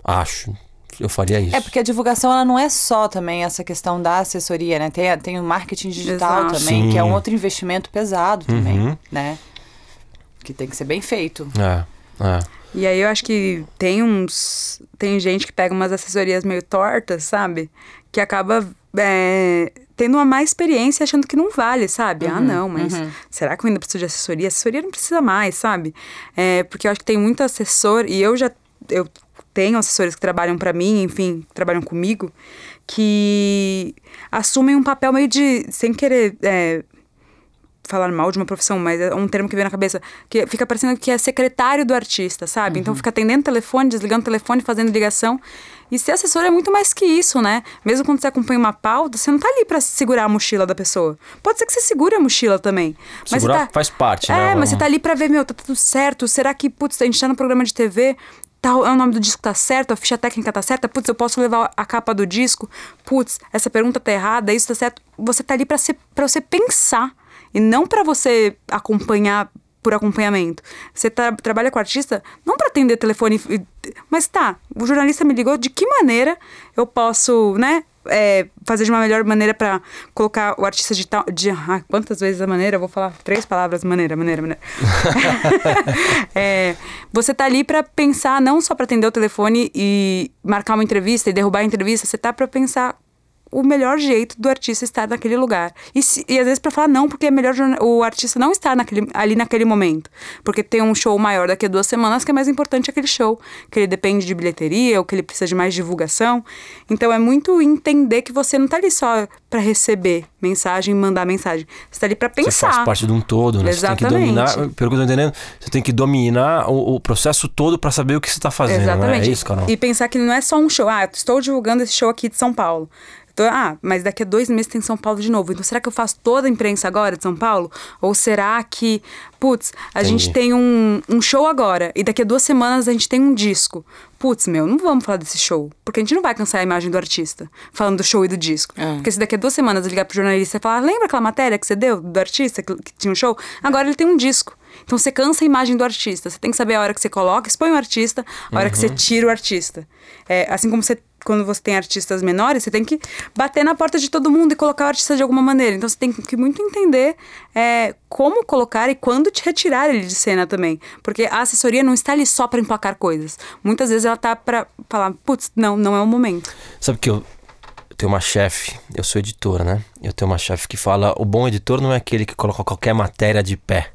Acho. Eu faria isso. É porque a divulgação ela não é só também essa questão da assessoria, né? Tem, tem o marketing digital Exato. também, Sim. que é um outro investimento pesado também, uhum. né? Que tem que ser bem feito. É, é. E aí eu acho que tem uns. Tem gente que pega umas assessorias meio tortas, sabe? Que acaba é, tendo uma má experiência achando que não vale, sabe? Ah, uhum, ah, não, mas uhum. será que eu ainda preciso de assessoria? Assessoria não precisa mais, sabe? É, porque eu acho que tem muito assessor, e eu já eu tenho assessores que trabalham para mim, enfim, que trabalham comigo, que assumem um papel meio de, sem querer é, falar mal de uma profissão, mas é um termo que vem na cabeça, que fica parecendo que é secretário do artista, sabe? Então, uhum. Então fica atendendo telefone, desligando o telefone, fazendo ligação. E ser assessor é muito mais que isso, né? Mesmo quando você acompanha uma pauta, você não tá ali para segurar a mochila da pessoa. Pode ser que você segure a mochila também. Mas Segurar tá... faz parte, é, né? É, mas você tá ali pra ver, meu, tá tudo certo. Será que, putz, a gente tá no programa de TV, tá, é o nome do disco tá certo, a ficha técnica tá certa, putz, eu posso levar a capa do disco, putz, essa pergunta tá errada, isso tá certo. Você tá ali para você pensar e não para você acompanhar por acompanhamento. Você tra trabalha com artista não para atender telefone, mas tá, o jornalista me ligou, de que maneira eu posso, né, é, fazer de uma melhor maneira para colocar o artista de tal. De, ah, quantas vezes a maneira? Eu vou falar três palavras: maneira, maneira, maneira. é, você tá ali para pensar, não só para atender o telefone e marcar uma entrevista e derrubar a entrevista, você tá para pensar o melhor jeito do artista estar naquele lugar. E, se, e às vezes para falar não, porque é melhor o artista não estar naquele, ali naquele momento. Porque tem um show maior daqui a duas semanas que é mais importante aquele show. Que ele depende de bilheteria ou que ele precisa de mais divulgação. Então é muito entender que você não tá ali só para receber mensagem, mandar mensagem. Você tá ali para pensar. Você faz parte de um todo, né? Exatamente. Você tem que dominar, pelo que eu tô entendendo, você tem que dominar o, o processo todo para saber o que você tá fazendo. Exatamente. Né? É isso, Carol? E pensar que não é só um show. Ah, estou divulgando esse show aqui de São Paulo. Então, ah, mas daqui a dois meses tem São Paulo de novo. Então, será que eu faço toda a imprensa agora de São Paulo? Ou será que, putz, a Entendi. gente tem um, um show agora e daqui a duas semanas a gente tem um disco? Putz, meu, não vamos falar desse show. Porque a gente não vai cansar a imagem do artista falando do show e do disco. É. Porque se daqui a duas semanas eu ligar pro jornalista e falar, lembra aquela matéria que você deu do artista que, que tinha um show? Agora ele tem um disco. Então você cansa a imagem do artista. Você tem que saber a hora que você coloca, expõe o artista, a hora uhum. que você uhum. tira o artista. É, assim como você quando você tem artistas menores, você tem que bater na porta de todo mundo e colocar o artista de alguma maneira. Então você tem que muito entender é, como colocar e quando te retirar ele de cena também. Porque a assessoria não está ali só para emplacar coisas. Muitas vezes ela tá para falar, putz, não, não é o momento. Sabe que eu, tenho uma chefe, eu sou editora, né? Eu tenho uma chefe que fala: o bom editor não é aquele que coloca qualquer matéria de pé,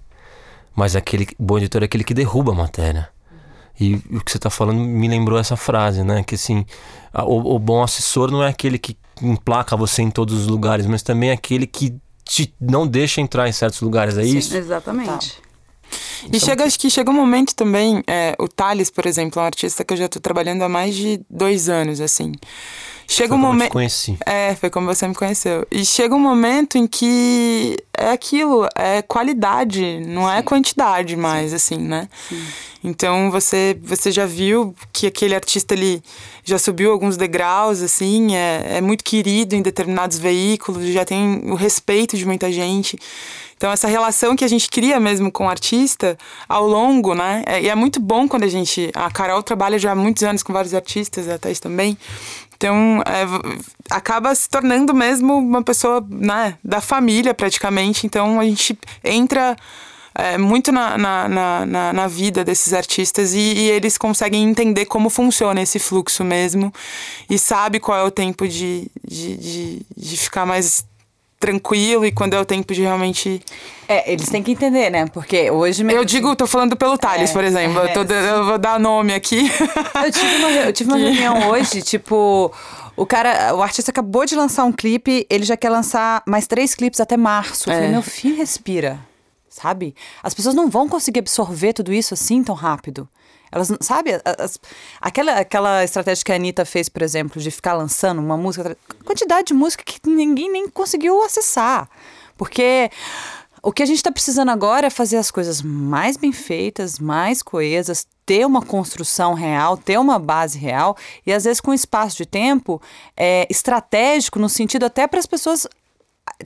mas aquele bom editor é aquele que derruba a matéria. E o que você está falando me lembrou essa frase, né? Que assim, o, o, bom assessor não é aquele que emplaca você em todos os lugares, mas também é aquele que te não deixa entrar em certos lugares, é Sim, isso? Exatamente. Tá. E então, chega, acho que chega um momento também, é, o Thales, por exemplo, é um artista que eu já estou trabalhando há mais de dois anos, assim. Chega foi um momento. conheci. É, foi como você me conheceu. E chega um momento em que é aquilo, é qualidade, não é Sim. é quantidade mais, Sim. assim, né? Sim. Então você, você já viu que aquele artista ele já subiu alguns degraus, assim, é, é muito querido em determinados veículos, já tem o respeito de muita gente. Então, essa relação que a gente cria mesmo com o artista ao longo, né? É, e é muito bom quando a gente. A Carol trabalha já há muitos anos com vários artistas, a Thais também. Então, é, acaba se tornando mesmo uma pessoa né, da família, praticamente. Então, a gente entra é, muito na, na, na, na, vida desses artistas e, e, eles conseguem entender como funciona esse fluxo mesmo e sabe qual é o tempo de, de, de, de ficar mais tranquilo e quando é o tempo de realmente. É, eles têm que entender, né? Porque hoje mesmo. Eu digo, tô falando pelo Thales, é, por exemplo. É, eu, tô, eu, vou dar nome aqui. Eu tive uma, eu tive uma reunião hoje, tipo. O cara, o artista acabou de lançar um clipe, ele já quer lançar mais três clipes até março. Eu falei, é. meu filho, respira. Sabe? As pessoas não vão conseguir absorver tudo isso assim tão rápido. Elas, sabe, as, aquela, aquela estratégia que a Anitta fez, por exemplo, de ficar lançando uma música, quantidade de música que ninguém nem conseguiu acessar. Porque o que a gente está precisando agora é fazer as coisas mais bem feitas, mais coesas, ter uma construção real, ter uma base real e às vezes com espaço de tempo é, estratégico no sentido até para as pessoas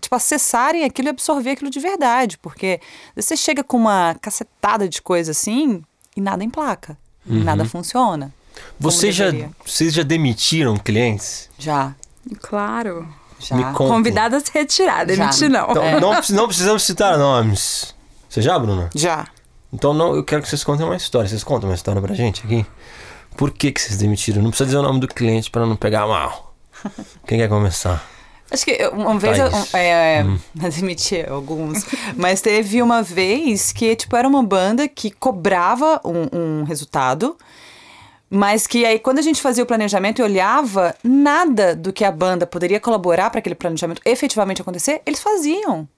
tipo acessarem aquilo e absorver aquilo de verdade, porque você chega com uma cacetada de coisa assim, e nada emplaca. Uhum. Nada funciona. Você já, vocês já demitiram clientes? Já. Claro. Já. Convidada a se retirar, demitir não. Então, é. não. Não precisamos citar nomes. Você já, Bruna? Já. Então não, eu quero que vocês contem uma história. Vocês contam uma história pra gente aqui? Por que, que vocês demitiram? Não precisa dizer o nome do cliente para não pegar mal. Quem quer começar? Acho que uma vez eu é, hum. admiti alguns, mas teve uma vez que tipo era uma banda que cobrava um, um resultado, mas que aí quando a gente fazia o planejamento e olhava nada do que a banda poderia colaborar para aquele planejamento efetivamente acontecer, eles faziam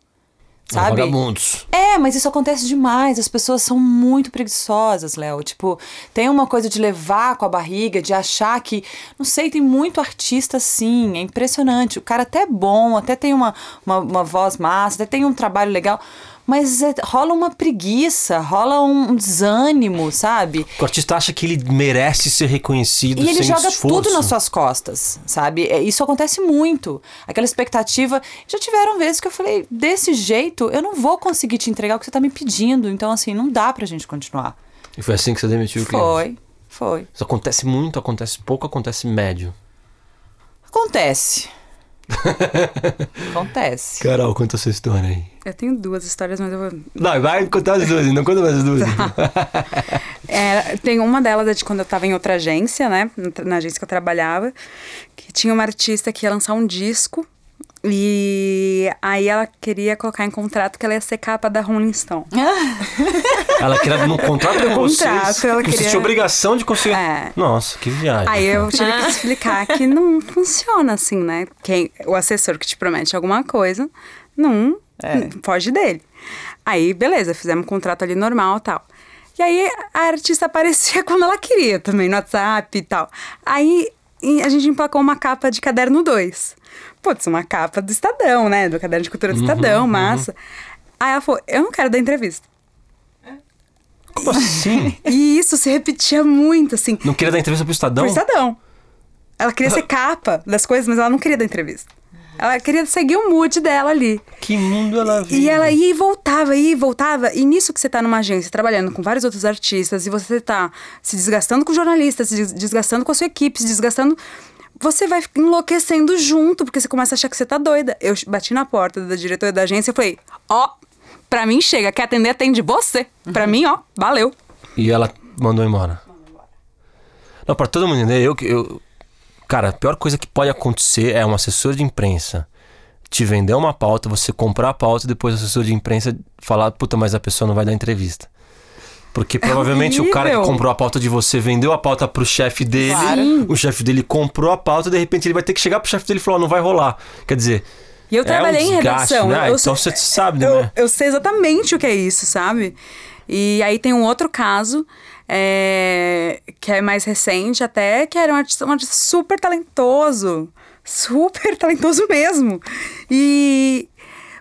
sabe? Vagabundos. É, mas isso acontece demais. As pessoas são muito preguiçosas, Léo. Tipo, tem uma coisa de levar com a barriga, de achar que. Não sei, tem muito artista assim. É impressionante. O cara até é bom, até tem uma, uma, uma voz massa, até tem um trabalho legal mas é, rola uma preguiça, rola um desânimo, sabe? O artista acha que ele merece ser reconhecido E ele joga esforço. tudo nas suas costas, sabe? É, isso acontece muito. Aquela expectativa. Já tiveram vezes que eu falei, desse jeito, eu não vou conseguir te entregar o que você tá me pedindo. Então, assim, não dá pra gente continuar. E foi assim que você demitiu o cliente? Foi, foi. Isso acontece muito, acontece pouco, acontece médio. Acontece. Acontece. Carol, conta a sua história aí. Eu tenho duas histórias, mas eu vou. Não, vai contar as duas, não conta mais as duas. Tá. É, tem uma delas é de quando eu tava em outra agência, né? Na agência que eu trabalhava, que tinha uma artista que ia lançar um disco. E aí ela queria colocar em contrato que ela ia ser capa da Rolling Stone. Ela queria no contrato com vocês. Contrato, ela que Você queria- tinha obrigação de conseguir. É. Nossa, que viagem. Aí eu tive Ah. que explicar que não funciona assim, né? Quem, o assessor que te promete alguma coisa, não É. foge dele. Aí, beleza, fizemos um contrato ali normal e tal. E aí a artista aparecia quando ela queria também, no WhatsApp e tal. Aí a gente emplacou uma capa de caderno 2. Putz, uma capa do Estadão, né? Do caderno de cultura do Estadão, massa. Aí ela falou: eu não quero dar entrevista. Como assim? E isso se repetia muito, assim. Não queria dar entrevista pro Estadão? Pro Estadão. Ela queria ser capa das coisas, mas ela não queria dar entrevista. Ela queria seguir o mood dela ali. Que mundo ela vive? E ela ia e voltava, ia e voltava. E nisso que você tá numa agência trabalhando com vários outros artistas e você tá se desgastando com jornalistas, se des- desgastando com a sua equipe, se desgastando. Você vai enlouquecendo junto, porque você começa a achar que você tá doida. Eu bati na porta da diretora da agência e falei: Ó, pra mim chega, quer atender, atende você. Pra mim, ó, valeu. E ela mandou embora. Não, pra todo mundo entender, eu, eu. Cara, a pior coisa que pode acontecer é um assessor de imprensa te vender uma pauta, você comprar a pauta e depois o assessor de imprensa falar, puta, mas a pessoa não vai dar entrevista. Porque provavelmente o cara que comprou a pauta de você vendeu a pauta pro chefe dele, Claro. o chefe dele comprou a pauta e de repente ele vai ter que chegar pro chefe dele e falar, ó, não vai rolar. Quer dizer, E eu É um trabalhei em desgaste, redação. né? eu Então sei- você sabe, eu, né? Eu sei exatamente o que é isso, sabe? E aí tem um outro caso é, que é mais recente até, que era um artista, um artista super talentoso. Super talentoso mesmo. E...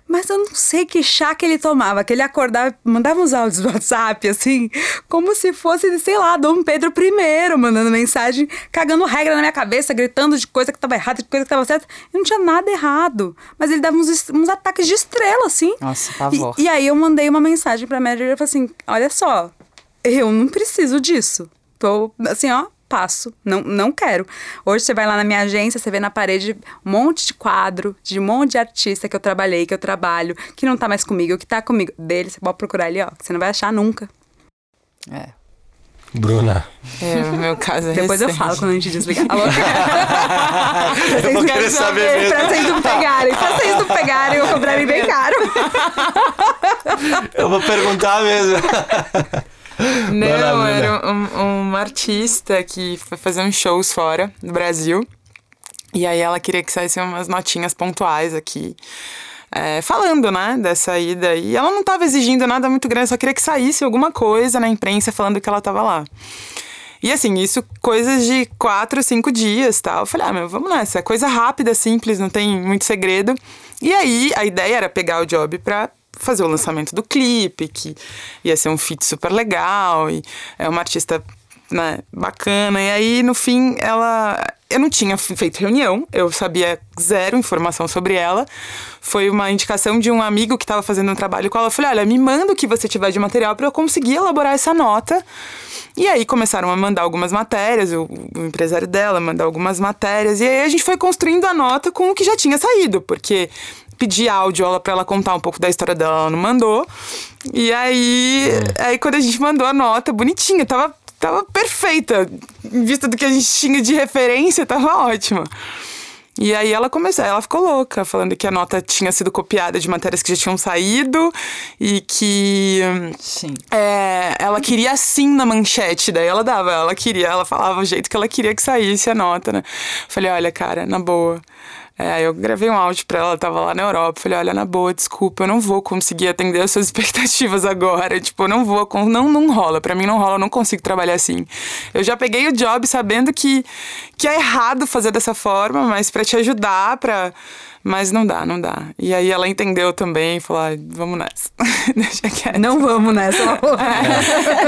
Mas eu não sei que chá que ele tomava, que ele acordava, mandava uns áudios do WhatsApp, assim, como se fosse, sei lá, Dom Pedro I, mandando mensagem, cagando regra na minha cabeça, gritando de coisa que tava errada, de coisa que tava certa. E não tinha nada errado. Mas ele dava uns, uns ataques de estrela, assim. Nossa, pavor. E, e aí eu mandei uma mensagem pra manager e falei assim: olha só, eu não preciso disso. Tô assim, ó, passo. Não, não quero. Hoje você vai lá na minha agência, você vê na parede um monte de quadro de um monte de artista que eu trabalhei, que eu trabalho, que não tá mais comigo, que tá comigo. Dele, você pode procurar ali, ó, que você não vai achar nunca. É. Bruna. É, o meu caso é Depois eu recente. falo quando a gente desligar. Alô? eu vou querer saber mesmo. Pra vocês não pegarem. Pra vocês não pegarem, eu comprarei bem caro. Eu vou perguntar mesmo. Não, era um, uma artista que foi fazer uns shows fora do Brasil. E aí ela queria que saíssem umas notinhas pontuais aqui. é, falando, né, dessa ida. E ela não estava exigindo nada muito grande, só queria que saísse alguma coisa na imprensa falando que ela estava lá. E assim, isso coisas de quatro, cinco dias, tal. Eu falei, ah, meu, vamos nessa. É coisa rápida, simples, não tem muito segredo. E aí, a ideia era pegar o job pra fazer o lançamento do clipe, que ia ser um feat super legal. E é uma artista, né, bacana. E aí, no fim, ela... Eu não tinha feito reunião, eu sabia zero informação sobre ela. Foi uma indicação de um amigo que estava fazendo um trabalho com ela. Eu falei, olha, me manda o que você tiver de material para eu conseguir elaborar essa nota. E aí começaram a mandar algumas matérias, o, o empresário dela mandar algumas matérias. E aí a gente foi construindo a nota com o que já tinha saído, porque pedi áudio ela para ela contar um pouco da história dela, ela não mandou. E aí, aí quando a gente mandou a nota, bonitinha, tava, tava perfeita. Em vista do que a gente tinha de referência, tava ótima. E aí ela começou, ela ficou louca, falando que a nota tinha sido copiada de matérias que já tinham saído e que Sim. é, ela queria assim na manchete, daí ela dava, ela queria, ela falava o jeito que ela queria que saísse a nota, né? Falei, olha, cara, na boa. É, eu gravei um áudio pra ela, tava lá na Europa. Falei, olha, na boa, desculpa, eu não vou conseguir atender as suas expectativas agora. Tipo, eu não vou, não, não rola. Pra mim não rola, eu não consigo trabalhar assim. Eu já peguei o job sabendo que, que é errado fazer dessa forma, mas pra te ajudar, pra. Mas não dá, não dá. E aí ela entendeu também, falou, ah, vamos nessa. Deixa quieto. Não vamos nessa.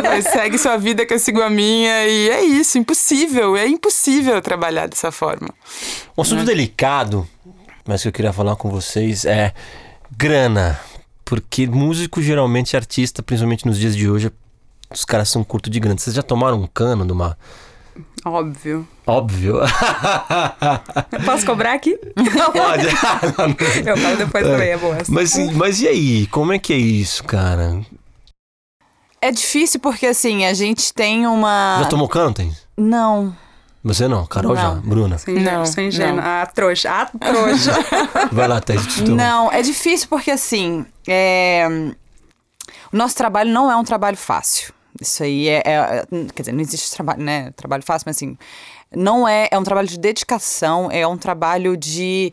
Mas segue sua vida que eu sigo a minha. E é isso, impossível. É impossível trabalhar dessa forma. Um assunto delicado, mas que eu queria falar com vocês é grana. Porque músico, geralmente, artista, principalmente nos dias de hoje, os caras são curto de grana. Vocês já tomaram um cano de uma. Óbvio. Óbvio. Posso cobrar aqui? Pode. Eu falo depois também, é boa. mas, mas e aí? Como é que é isso, cara? É difícil porque, assim, a gente tem uma. Já tomou cantem? Não. Você não, Carol já. Não. Bruna. Sou ingênua, Não, sou ingênua. não. A trouxa, a trouxa. Vai lá, dou. Não, é difícil porque, assim, é, o nosso trabalho não é um trabalho fácil. Isso aí é, é- Quer dizer, não existe trabalho, né? Trabalho fácil, mas assim. Não é. É um trabalho de dedicação, é um trabalho de.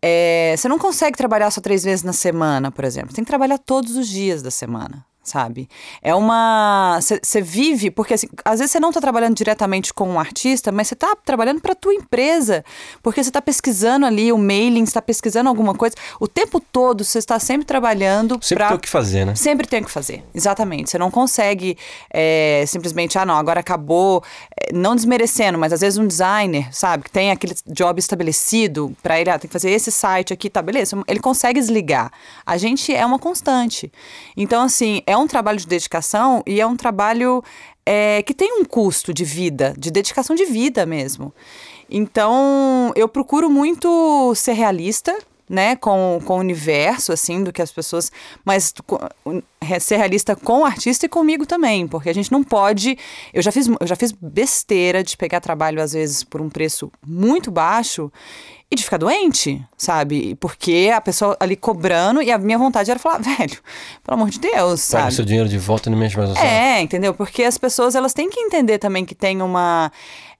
é, você não consegue trabalhar só três vezes na semana, por exemplo. Tem que trabalhar todos os dias da semana. Sabe? É uma. Você vive, porque assim, às vezes você não está trabalhando diretamente com um artista, mas você está trabalhando para a tua empresa. Porque você está pesquisando ali o mailing, está pesquisando alguma coisa. O tempo todo você está sempre trabalhando Sempre para tem o que fazer, né? Sempre tem o que fazer, exatamente. Você não consegue é, simplesmente, ah, não, agora acabou. É, não desmerecendo, mas às vezes um designer, sabe, que tem aquele job estabelecido para ele, ah, tem que fazer esse site aqui, tá, beleza. Ele consegue desligar. A gente é uma constante. Então, assim, é um trabalho de dedicação e é um trabalho é, que tem um custo de vida, de dedicação de vida mesmo. Então, eu procuro muito ser realista, né, com, com o universo, assim, do que as pessoas. Mas ser realista com o artista e comigo também, porque a gente não pode. Eu já fiz, eu já fiz besteira de pegar trabalho, às vezes, por um preço muito baixo e de ficar doente, sabe? Porque a pessoa ali cobrando e a minha vontade era falar, velho, pelo amor de Deus, sabe? seu dinheiro de volta e não mexe mais no. É, entendeu? Porque as pessoas elas têm que entender também que tem uma.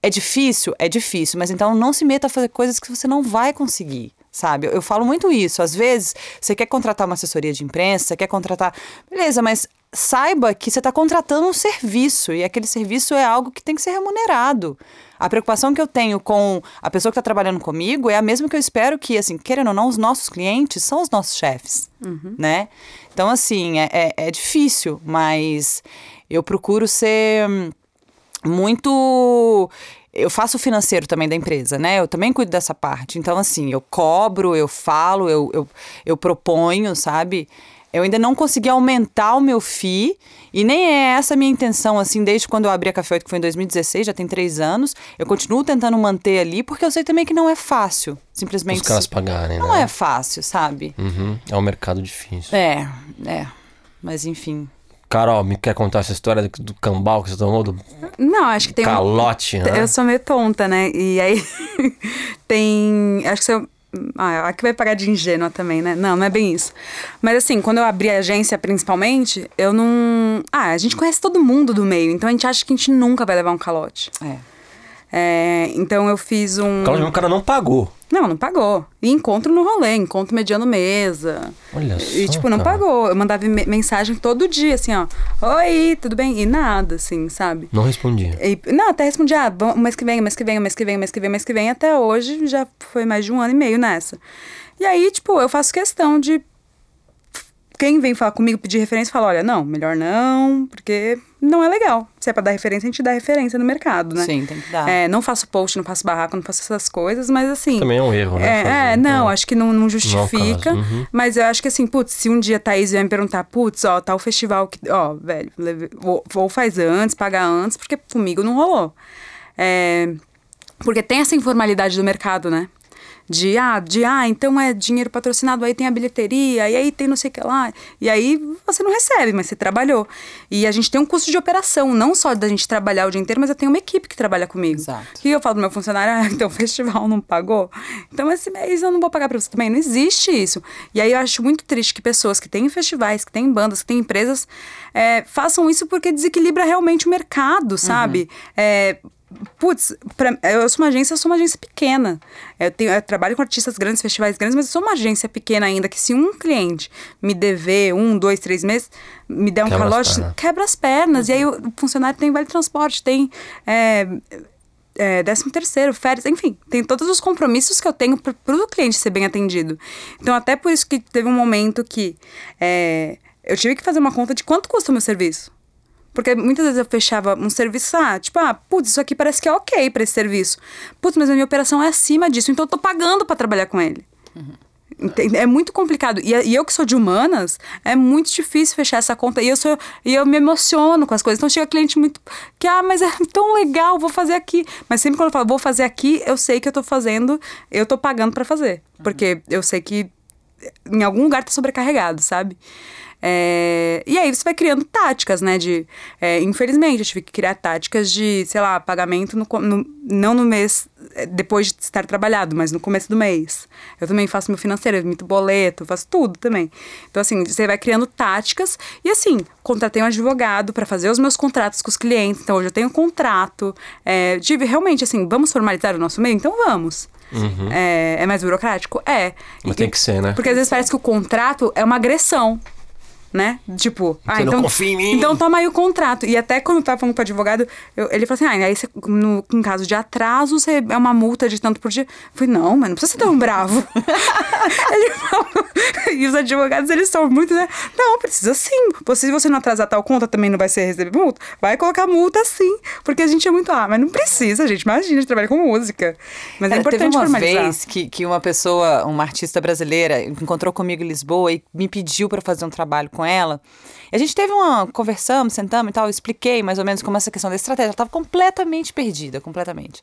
É difícil? É difícil, mas então não se meta a fazer coisas que você não vai conseguir. Sabe? Eu, eu falo muito isso. Às vezes, você quer contratar uma assessoria de imprensa, você quer contratar. Beleza, mas saiba que você está contratando um serviço e aquele serviço é algo que tem que ser remunerado. A preocupação que eu tenho com a pessoa que está trabalhando comigo é a mesma que eu espero que, assim, querendo ou não, os nossos clientes são os nossos chefes, né? Então, assim, é, é, é difícil, mas eu procuro ser hum, muito. Eu faço o financeiro também da empresa, né? Eu também cuido dessa parte. Então, assim, eu cobro, eu falo, eu, eu, eu proponho, sabe? Eu ainda não consegui aumentar o meu FII, e nem é essa a minha intenção, assim, desde quando eu abri a Café 8, que foi em 2016, já tem três anos. Eu continuo tentando manter ali, porque eu sei também que não é fácil, simplesmente. Os caras pagarem, Não né? é fácil, sabe? Uhum. É um mercado difícil. É, é. Mas enfim. Carol, me quer contar essa história do, do cambal que você tomou? Do Não, acho que tem um- calote, né? Eu sou meio tonta, né? E aí tem. Acho que você. Ah, aqui vai pagar de ingênua também, né? Não, não é bem isso. Mas assim, quando eu abri a agência, principalmente, eu não. Ah, a gente conhece todo mundo do meio, então a gente acha que a gente nunca vai levar um calote. É. É, então eu fiz um. O cara não pagou. Não, não pagou. E encontro no rolê, encontro mediano mesa. Olha E, só, tipo, não cara. pagou. Eu mandava me- mensagem todo dia, assim, ó. Oi, tudo bem? E nada, assim, sabe? Não respondia. E- não, até respondi, ah, mês que vem, mês que vem, mês que vem, mês que vem, mês que vem, até hoje já foi mais de um ano e meio nessa. E aí, tipo, eu faço questão de. Quem vem falar comigo, pedir referência, fala: olha, não, melhor não, porque não é legal. Se é pra dar referência, a gente dá referência no mercado, né? Sim, tem que dar. É, não faço post, não faço barraco, não faço essas coisas, mas assim. Também é um erro, né? É, fazer. é, não, É. acho que não, não justifica. uhum. Mas eu acho que assim, putz, se um dia a Thaís vier me perguntar, putz, ó, tal festival que. Ó, velho, leve- ou, ou faz antes, paga antes, porque comigo não rolou. É, porque tem essa informalidade do mercado, né? De ah, de, ah, então é dinheiro patrocinado, aí tem a bilheteria, e aí tem não sei o que lá. E aí você não recebe, mas você trabalhou. E a gente tem um custo de operação, não só da gente trabalhar o dia inteiro, mas eu tenho uma equipe que trabalha comigo. Exato. E eu falo pro meu funcionário, ah, então o festival não pagou? Então esse mês eu não vou pagar pra você também. Não existe isso. E aí eu acho muito triste que pessoas que têm festivais, que têm bandas, que têm empresas, é, façam isso porque desequilibra realmente o mercado, sabe? É, Putz, pra- eu sou uma agência, eu sou uma agência pequena. Eu, tenho, eu trabalho com artistas grandes, festivais grandes, mas eu sou uma agência pequena ainda, que se um cliente me dever um, dois, três meses, me der um Quebra as calote, pernas. quebra as pernas. E aí o o funcionário tem vale transporte, tem é, é, décimo terceiro, férias, enfim, tem todos os compromissos que eu tenho para o cliente ser bem atendido. Então, até por isso que teve um momento que é, eu tive que fazer uma conta de quanto custa o meu serviço. Porque muitas vezes eu fechava um serviço, ah, tipo, ah, putz, isso aqui parece que é ok para esse serviço. Putz, mas a minha operação é acima disso, então eu tô pagando para trabalhar com ele. Entende? É muito complicado. E, e eu que sou de humanas, é muito difícil fechar essa conta. E eu sou e eu me emociono com as coisas. Então chega cliente muito que ah, mas é tão legal, vou fazer aqui. Mas sempre quando eu falo vou fazer aqui, eu sei que eu tô fazendo, eu tô pagando para fazer, porque eu sei que em algum lugar tá sobrecarregado, sabe? É, e aí você vai criando táticas, né? De, é, infelizmente, eu tive que criar táticas de, sei lá, pagamento no, no, não no mês é, depois de estar trabalhado, mas no começo do mês. Eu também faço meu financeiro, eu emito boleto, faço tudo também. Então, assim, você vai criando táticas e, assim, contratei um advogado para fazer os meus contratos com os clientes. Então, hoje eu tenho um contrato. É, de, realmente, assim, vamos formalizar o nosso meio? Então, vamos. Uhum. É, é, mais burocrático? É. Mas e, tem que ser, né? Porque às vezes parece que o contrato é uma agressão né? Tipo, ah, você então, não confia em mim. então toma aí o contrato. E até quando eu tava falando com o advogado, eu, ele falou assim: ah, aí você, no, em caso de atraso, você é uma multa de tanto por dia. Eu falei, não, mas não precisa ser tão bravo. ele falou, e os advogados, eles são muito, né? Não, precisa sim. Você, se você não atrasar tal conta, também não vai ser receber multa. Vai colocar multa sim. Porque a gente é muito, ah, mas não precisa, gente. Imagina, a gente trabalha com música. Mas é, é importante teve uma formalizar. vez que, que uma pessoa, uma artista brasileira, encontrou comigo em Lisboa e me pediu para fazer um trabalho com com ela. A gente teve uma. Conversamos, sentamos e tal, eu expliquei mais ou menos como essa questão da estratégia. Ela estava completamente perdida, completamente.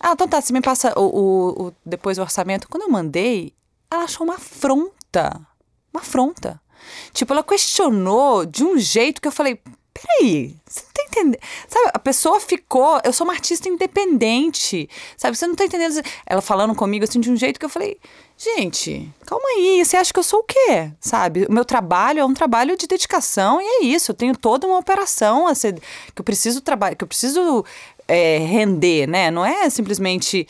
Ah, então tá, você me passa o, o, o, depois o orçamento. Quando eu mandei, ela achou uma afronta. Uma afronta. Tipo, ela questionou de um jeito que eu falei: peraí, você não tá entendendo. Sabe, a pessoa ficou. Eu sou uma artista independente. Sabe, você não tá entendendo. Ela falando comigo assim de um jeito que eu falei: gente, calma aí, você acha que eu sou o quê? Sabe? O meu trabalho é um trabalho de dedicação e é isso. Eu tenho toda uma operação a ser, que eu preciso trabalhar, que eu preciso é, render, né? Não é simplesmente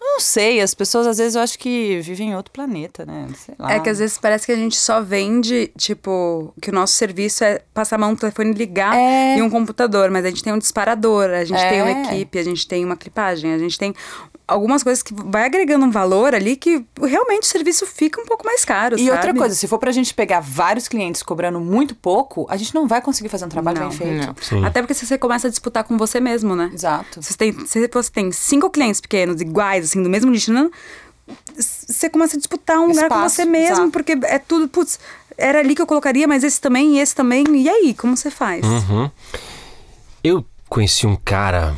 não sei, as pessoas às vezes eu acho que vivem em outro planeta, né? É que às vezes parece que a gente só vende, tipo, que o nosso serviço é passar a mão no telefone e ligar é. em um computador, mas a gente tem um disparador, a gente é. tem uma equipe, a gente tem uma clipagem, a gente tem algumas coisas que vai agregando um valor ali que realmente o serviço fica um pouco mais caro. E sabe? outra coisa, se for pra gente pegar vários clientes cobrando muito pouco, a gente não vai conseguir fazer um trabalho não, bem feito. Até porque se você começa a disputar com você mesmo, né? Exato. Se você tem, se você tem cinco clientes pequenos, iguais, assim, do mesmo nicho, não, você começa a disputar um Espaço, lugar com você mesmo, exato. porque é tudo, putz, era ali que eu colocaria, mas esse também, e esse também. E aí, como você faz? Uhum. Eu conheci um cara,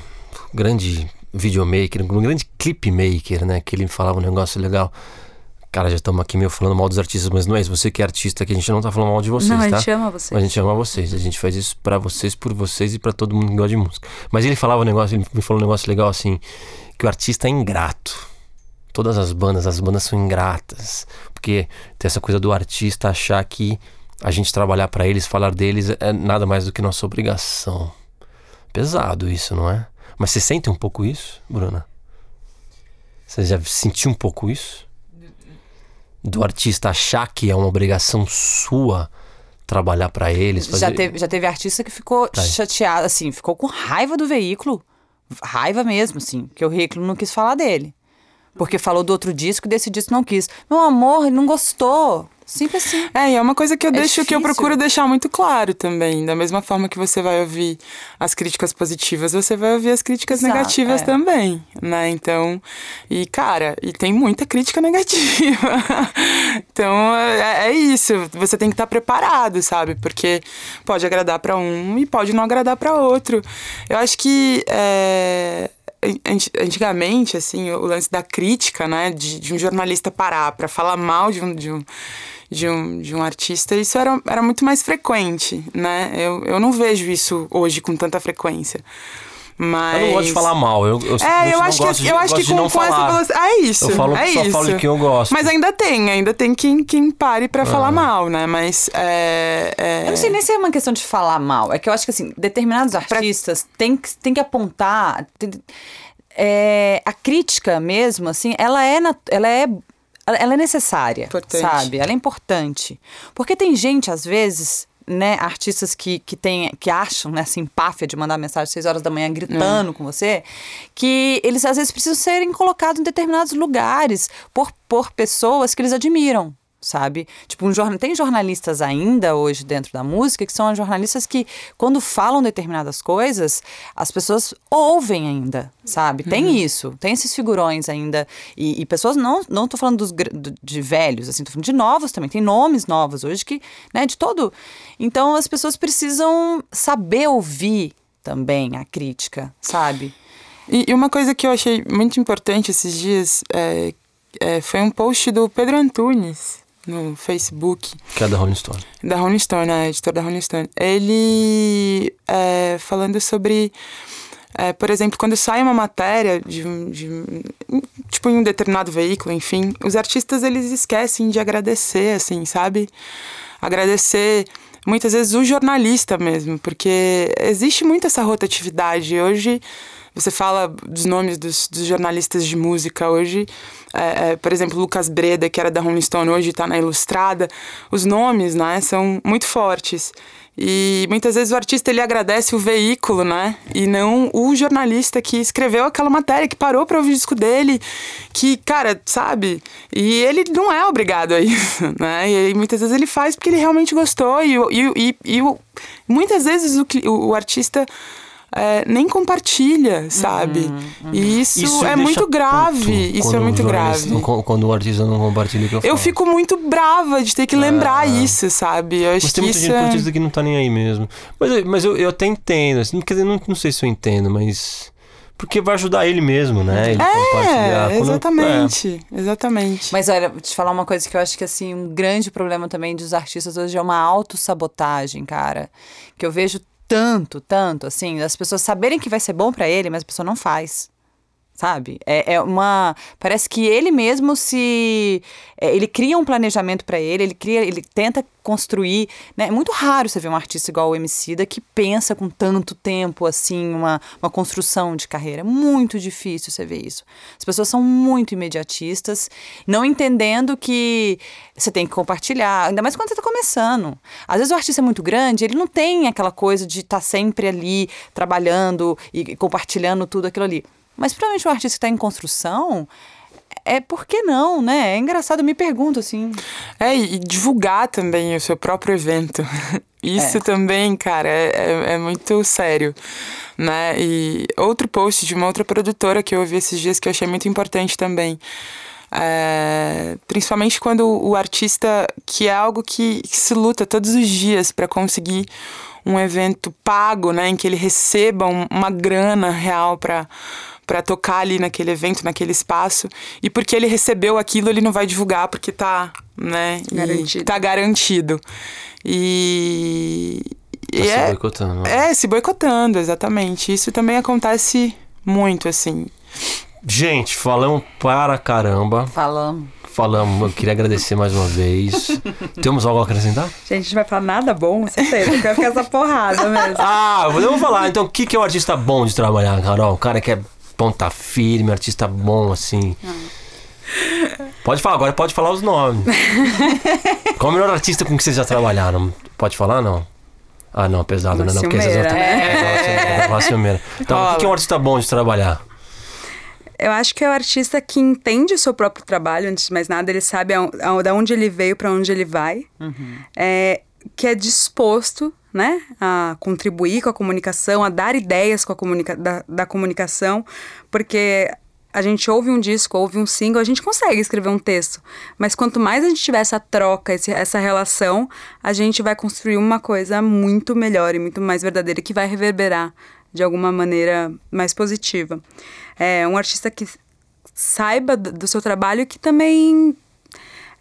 grande videomaker, um grande clipmaker, né? Que ele falava um negócio legal. Cara, já estamos aqui meio falando mal dos artistas, mas não é isso. Você que é artista que a gente não tá falando mal de vocês, não, tá? a gente ama vocês. A gente ama vocês. A gente faz isso para vocês, por vocês e para todo mundo que gosta de música. Mas ele falava um negócio, ele me falou um negócio legal assim, que o artista é ingrato. Todas as bandas, as bandas são ingratas. Porque tem essa coisa do artista achar que a gente trabalhar para eles, falar deles é nada mais do que nossa obrigação. Pesado isso, não é? Mas você sente um pouco isso, Bruna? Você já sentiu um pouco isso? Do artista achar que é uma obrigação sua trabalhar para eles? Fazer... Já, teve, já teve artista que ficou tá chateado, assim, ficou com raiva do veículo. Raiva mesmo, assim, que o veículo não quis falar dele. Porque falou do outro disco e desse disco não quis. Meu amor, ele não gostou. Simples assim. É, e é uma coisa que eu é deixo, difícil. que eu procuro deixar muito claro também. Da mesma forma que você vai ouvir as críticas positivas, você vai ouvir as críticas Exato, negativas é. também, né? Então, e cara, e tem muita crítica negativa. então, é, é, isso. Você tem que estar preparado, sabe? Porque pode agradar para um e pode não agradar para outro. Eu acho que é, antigamente, assim, o lance da crítica, né, de, de um jornalista parar para falar mal de um, de um de um, de um artista, isso era, era muito mais frequente, né? Eu, eu não vejo isso hoje com tanta frequência. Mas... Eu não gosto de falar mal. Eu, eu é, eu acho que, de, eu acho que com, com essa velocidade. É isso. Eu falo, é só isso. falo de quem eu gosto. Mas ainda tem, ainda tem quem, quem pare pra falar ah. mal, né? Mas. É, é... Eu não sei nem se é uma questão de falar mal. É que eu acho que, assim, determinados artistas pra... têm, que, têm que apontar. Tem, é, a crítica mesmo, assim, ela é, ela é ela é necessária, importante. sabe? Ela é importante. Porque tem gente, às vezes, né, artistas que, que, tem, que acham né, essa empáfia de mandar mensagem às 6 horas da manhã gritando é. com você, que eles às vezes precisam serem colocados em determinados lugares por, por pessoas que eles admiram sabe? Tipo, um jornal... tem jornalistas ainda hoje dentro da música que são jornalistas que, quando falam determinadas coisas, as pessoas ouvem ainda, sabe? Tem uhum. isso, tem esses figurões ainda. E, e, pessoas, não, não tô falando dos, de velhos, assim, tô falando de novos também, tem nomes novos hoje que, né, de todo. Então, as pessoas precisam saber ouvir também a crítica, sabe? E, e uma coisa que eu achei muito importante esses dias é, é, foi um post do Pedro Antunes, no Facebook, Que é da Rolling Stone. da Rolling Stone, né, editor da Rolling Stone. Ele é, falando sobre, é, por exemplo, quando sai uma matéria de, de tipo em um determinado veículo, enfim, os artistas eles esquecem de agradecer, assim, sabe? Agradecer muitas vezes o jornalista mesmo, porque existe muito essa rotatividade. Hoje você fala dos nomes dos, dos jornalistas de música hoje, é, é, por exemplo, Lucas Breda, que era da Rolling Stone, hoje está na Ilustrada. Os nomes, né, são muito fortes. E muitas vezes o artista ele agradece o veículo, né? E não o jornalista que escreveu aquela matéria, que parou para ouvir o disco dele, que, cara, sabe? E ele não é obrigado a isso, né? E muitas vezes ele faz porque ele realmente gostou. E, e, e, e muitas vezes o, o artista é, nem compartilha, sabe? E isso, me é muito grave. puto Isso quando é muito grave. não quando o artista não compartilha o que eu, Eu falo. fico muito brava de ter que lembrar Ah. isso, sabe? Eu acho Mas tem muita isso gente é... artista que não tá nem aí mesmo. Mas, eu- mas eu, eu até entendo. Assim, quer dizer, não, não sei se eu entendo, mas. Porque vai ajudar ele mesmo, né? Ele compartilhar. É, Quando- exatamente, exatamente. Mas olha, vou te falar uma coisa que eu acho que assim, um grande problema também dos artistas hoje é uma autossabotagem, cara. Que eu vejo tanto, tanto, assim, as pessoas saberem que vai ser bom pra ele, mas a pessoa não faz. Sabe? É, é uma. Parece que ele mesmo se. é, ele cria um planejamento pra ele, ele cria, ele tenta construir. Né? É muito raro você ver um artista igual o Emicida que pensa com tanto tempo, assim, uma, uma construção de carreira. É muito difícil você ver isso. As pessoas são muito imediatistas, não entendendo que você tem que compartilhar, ainda mais quando você está começando. Às vezes o artista é muito grande, ele não tem aquela coisa de estar sempre ali trabalhando e compartilhando tudo aquilo ali. Mas provavelmente o artista que está em construção, é por que não, né? É engraçado, eu me pergunto assim. É, e divulgar também o seu próprio evento. Isso É. também, cara, é, é- é muito sério, né? E outro post de uma outra produtora que eu ouvi esses dias que eu achei muito importante também. É, principalmente quando o artista, que é algo que, que se luta todos os dias para conseguir um evento pago, né, em que ele receba um- uma grana real para para tocar ali naquele evento, naquele espaço, e porque ele recebeu aquilo, ele não vai divulgar porque tá, né, Garantido. tá garantido. E Tá e se é, boicotando. né? é, se boicotando, exatamente. Isso também acontece muito, assim. Gente, falamos para caramba. Falando. Falamos, eu queria agradecer mais uma vez. Temos algo a acrescentar? Gente, a gente vai falar nada bom, certeza. Porque vai ficar essa porrada mesmo. Ah, eu vou falar. Então, o que, que é um artista bom de trabalhar, Carol? O cara que é ponta firme, artista bom, assim. Pode falar, agora pode falar os nomes. Qual o melhor artista com que vocês já trabalharam? Pode falar, não? Ah, não, pesado, né? Não, porque vocês já Ciumeira, É, é, ciumeira. Então, o que, é um artista bom de trabalhar? Eu acho que é o artista que entende o seu próprio trabalho, antes de mais nada, ele sabe a, a, da onde ele veio, para onde ele vai, é, que é disposto né, a contribuir com a comunicação, a dar ideias com a comunica da, da comunicação, porque a gente ouve um disco, ouve um single, a gente consegue escrever um texto. Mas quanto mais a gente tiver essa troca, esse, essa relação, a gente vai construir uma coisa muito melhor e muito mais verdadeira que vai reverberar de alguma maneira mais positiva. É um artista que saiba do, seu trabalho e que também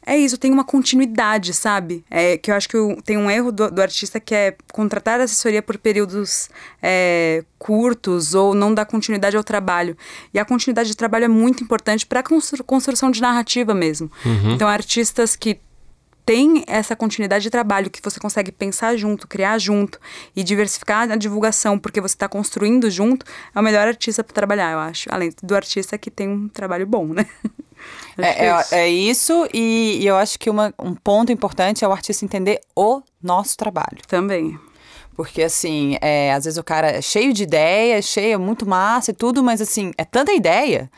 é isso, tem uma continuidade, sabe? É, que eu acho que o- tem um erro do, do artista que é contratar assessoria por períodos é, curtos ou não dar continuidade ao trabalho. E a continuidade de trabalho é muito importante para a constru construção de narrativa mesmo. Então, artistas que têm essa continuidade de trabalho, que você consegue pensar junto, criar junto e diversificar a divulgação, porque você está construindo junto, é o melhor artista para trabalhar, eu acho. Além do artista que tem um trabalho bom, né? É, é, isso. é isso, e, e eu acho que uma, um ponto importante é o artista entender o nosso trabalho. Também. Porque, assim, é, às vezes o cara é cheio de ideias, cheio, muito massa e tudo, mas, assim, é tanta ideia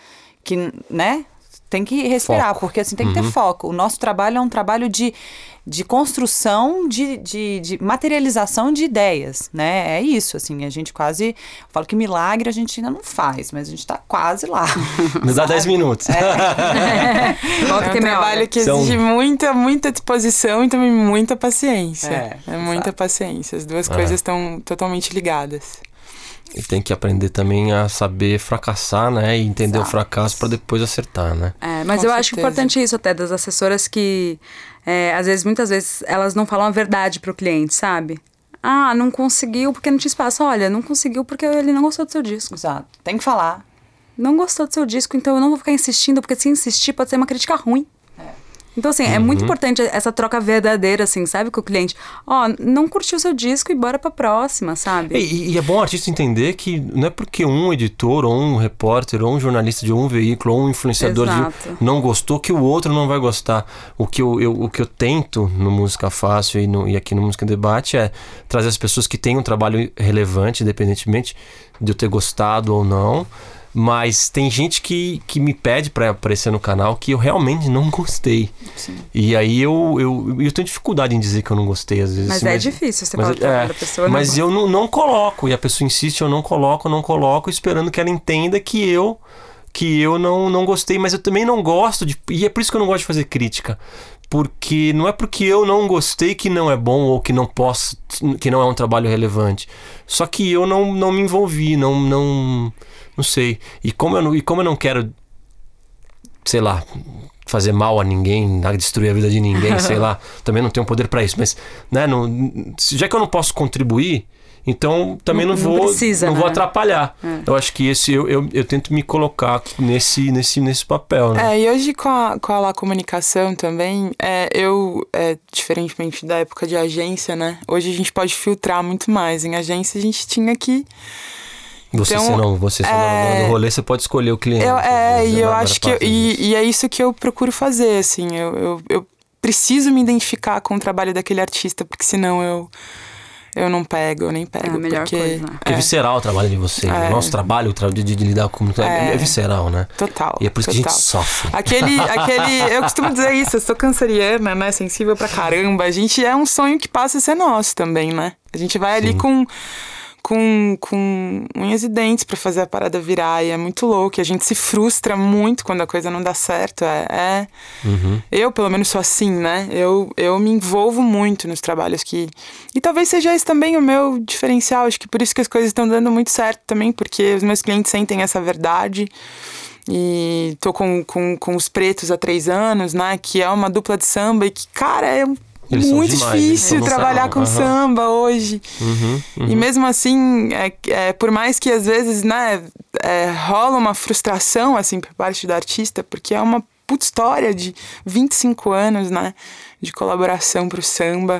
que, né, tem que respirar, Foco. porque, assim, tem que ter foco. O nosso trabalho é um trabalho de, de construção, de, de, de materialização de ideias, né? É isso, assim, a gente quase... Eu falo que milagre a gente ainda não faz, mas a gente tá quase lá. Me dá 10 minutos. É um é minha trabalho hora. que São- exige muita, muita disposição e também muita paciência. É, É, muita paciência. As duas É. coisas estão totalmente ligadas. E tem que aprender também a saber fracassar, né? E entender o Exato. fracasso para depois acertar, né? É, mas Com eu acho certeza. importante isso até das assessoras que, é, às vezes, muitas vezes, elas não falam a verdade pro cliente, sabe? Ah, não conseguiu porque não tinha espaço. Olha, não conseguiu porque ele não gostou do seu disco. Exato. Tem que falar. Não gostou do seu disco, então eu não vou ficar insistindo, porque se insistir pode ser uma crítica ruim. Então, assim, é Uhum. muito importante essa troca verdadeira, assim, sabe? Com o cliente. Ó, não curtiu o seu disco e bora pra próxima, sabe? E, e é bom o artista entender que não é porque um editor, ou um repórter, ou um jornalista de um veículo, ou um influenciador de, não gostou, que o outro não vai gostar. O que eu, eu- o que eu tento no Música Fácil e, no- e aqui no Música Debate é trazer as pessoas que têm um trabalho relevante, independentemente de eu ter gostado ou não. Mas tem gente que, que me pede pra aparecer no canal que eu realmente não gostei. E aí eu, eu, eu tenho dificuldade em dizer que eu não gostei às vezes. Mas assim, é difícil você mas, falar é, da pessoa, né? mas eu não, não coloco, e a pessoa insiste, eu não coloco, não coloco, esperando que ela entenda que eu que eu não, não gostei, mas eu também não gosto de. E é por isso que eu não gosto de fazer crítica. Porque não é porque eu não gostei que não é bom ou que não posso, que não é um trabalho relevante. Só que eu não, não me envolvi, não, não, não sei. E como eu não, e como eu não quero, sei lá, fazer mal a ninguém, destruir a vida de ninguém, sei lá. Também não tenho poder pra isso, mas, né, não, já que eu não posso contribuir, então também não, Não- não vou precisa, não vou né? atrapalhar. Eu acho que esse eu, eu, eu tento me colocar nesse nesse nesse papel, né? É, e hoje com a, com a Comunicação também, é, eu, é, diferentemente da época de agência, né? Hoje a gente pode filtrar muito mais. Em agência a gente tinha que. Você então, sendo, você sendo é, no rolê, você pode escolher o cliente. Eu, é, Você e eu acho que. eu- e, e é isso que eu procuro fazer, assim. Eu, eu, eu preciso me identificar com o trabalho daquele artista, porque senão eu. Eu não pego, eu nem pego. É a melhor porque, coisa. É visceral o trabalho de vocês. É. O nosso trabalho o tra- de, de lidar com o é. É. visceral, né? Total. E é por isso que a total. gente sofre. Aquele, aquele. Eu costumo dizer isso, eu sou canceriana, né? Sensível pra caramba. A gente é um sonho que passa a ser nosso também, né? A gente vai ali Sim. com. Com, com unhas e dentes pra fazer a parada virar. E é muito louco. E a gente se frustra muito quando a coisa não dá certo. É, é- Uhum. Eu, pelo menos, sou assim, né? Eu, eu me envolvo muito nos trabalhos que. E talvez seja esse também o meu diferencial. Acho que por isso que as coisas estão dando muito certo também, porque os meus clientes sentem essa verdade. E tô com, com, com os pretos há três anos, né? Que é uma dupla de samba e que, cara, é Eles são muito demais, eles difícil trabalhar com aham. samba hoje. Uhum, uhum. E mesmo assim, é, é, por mais que às vezes, né, é, rola uma frustração, assim, por parte do artista, porque é uma puta história de 25 anos, né, de colaboração pro samba.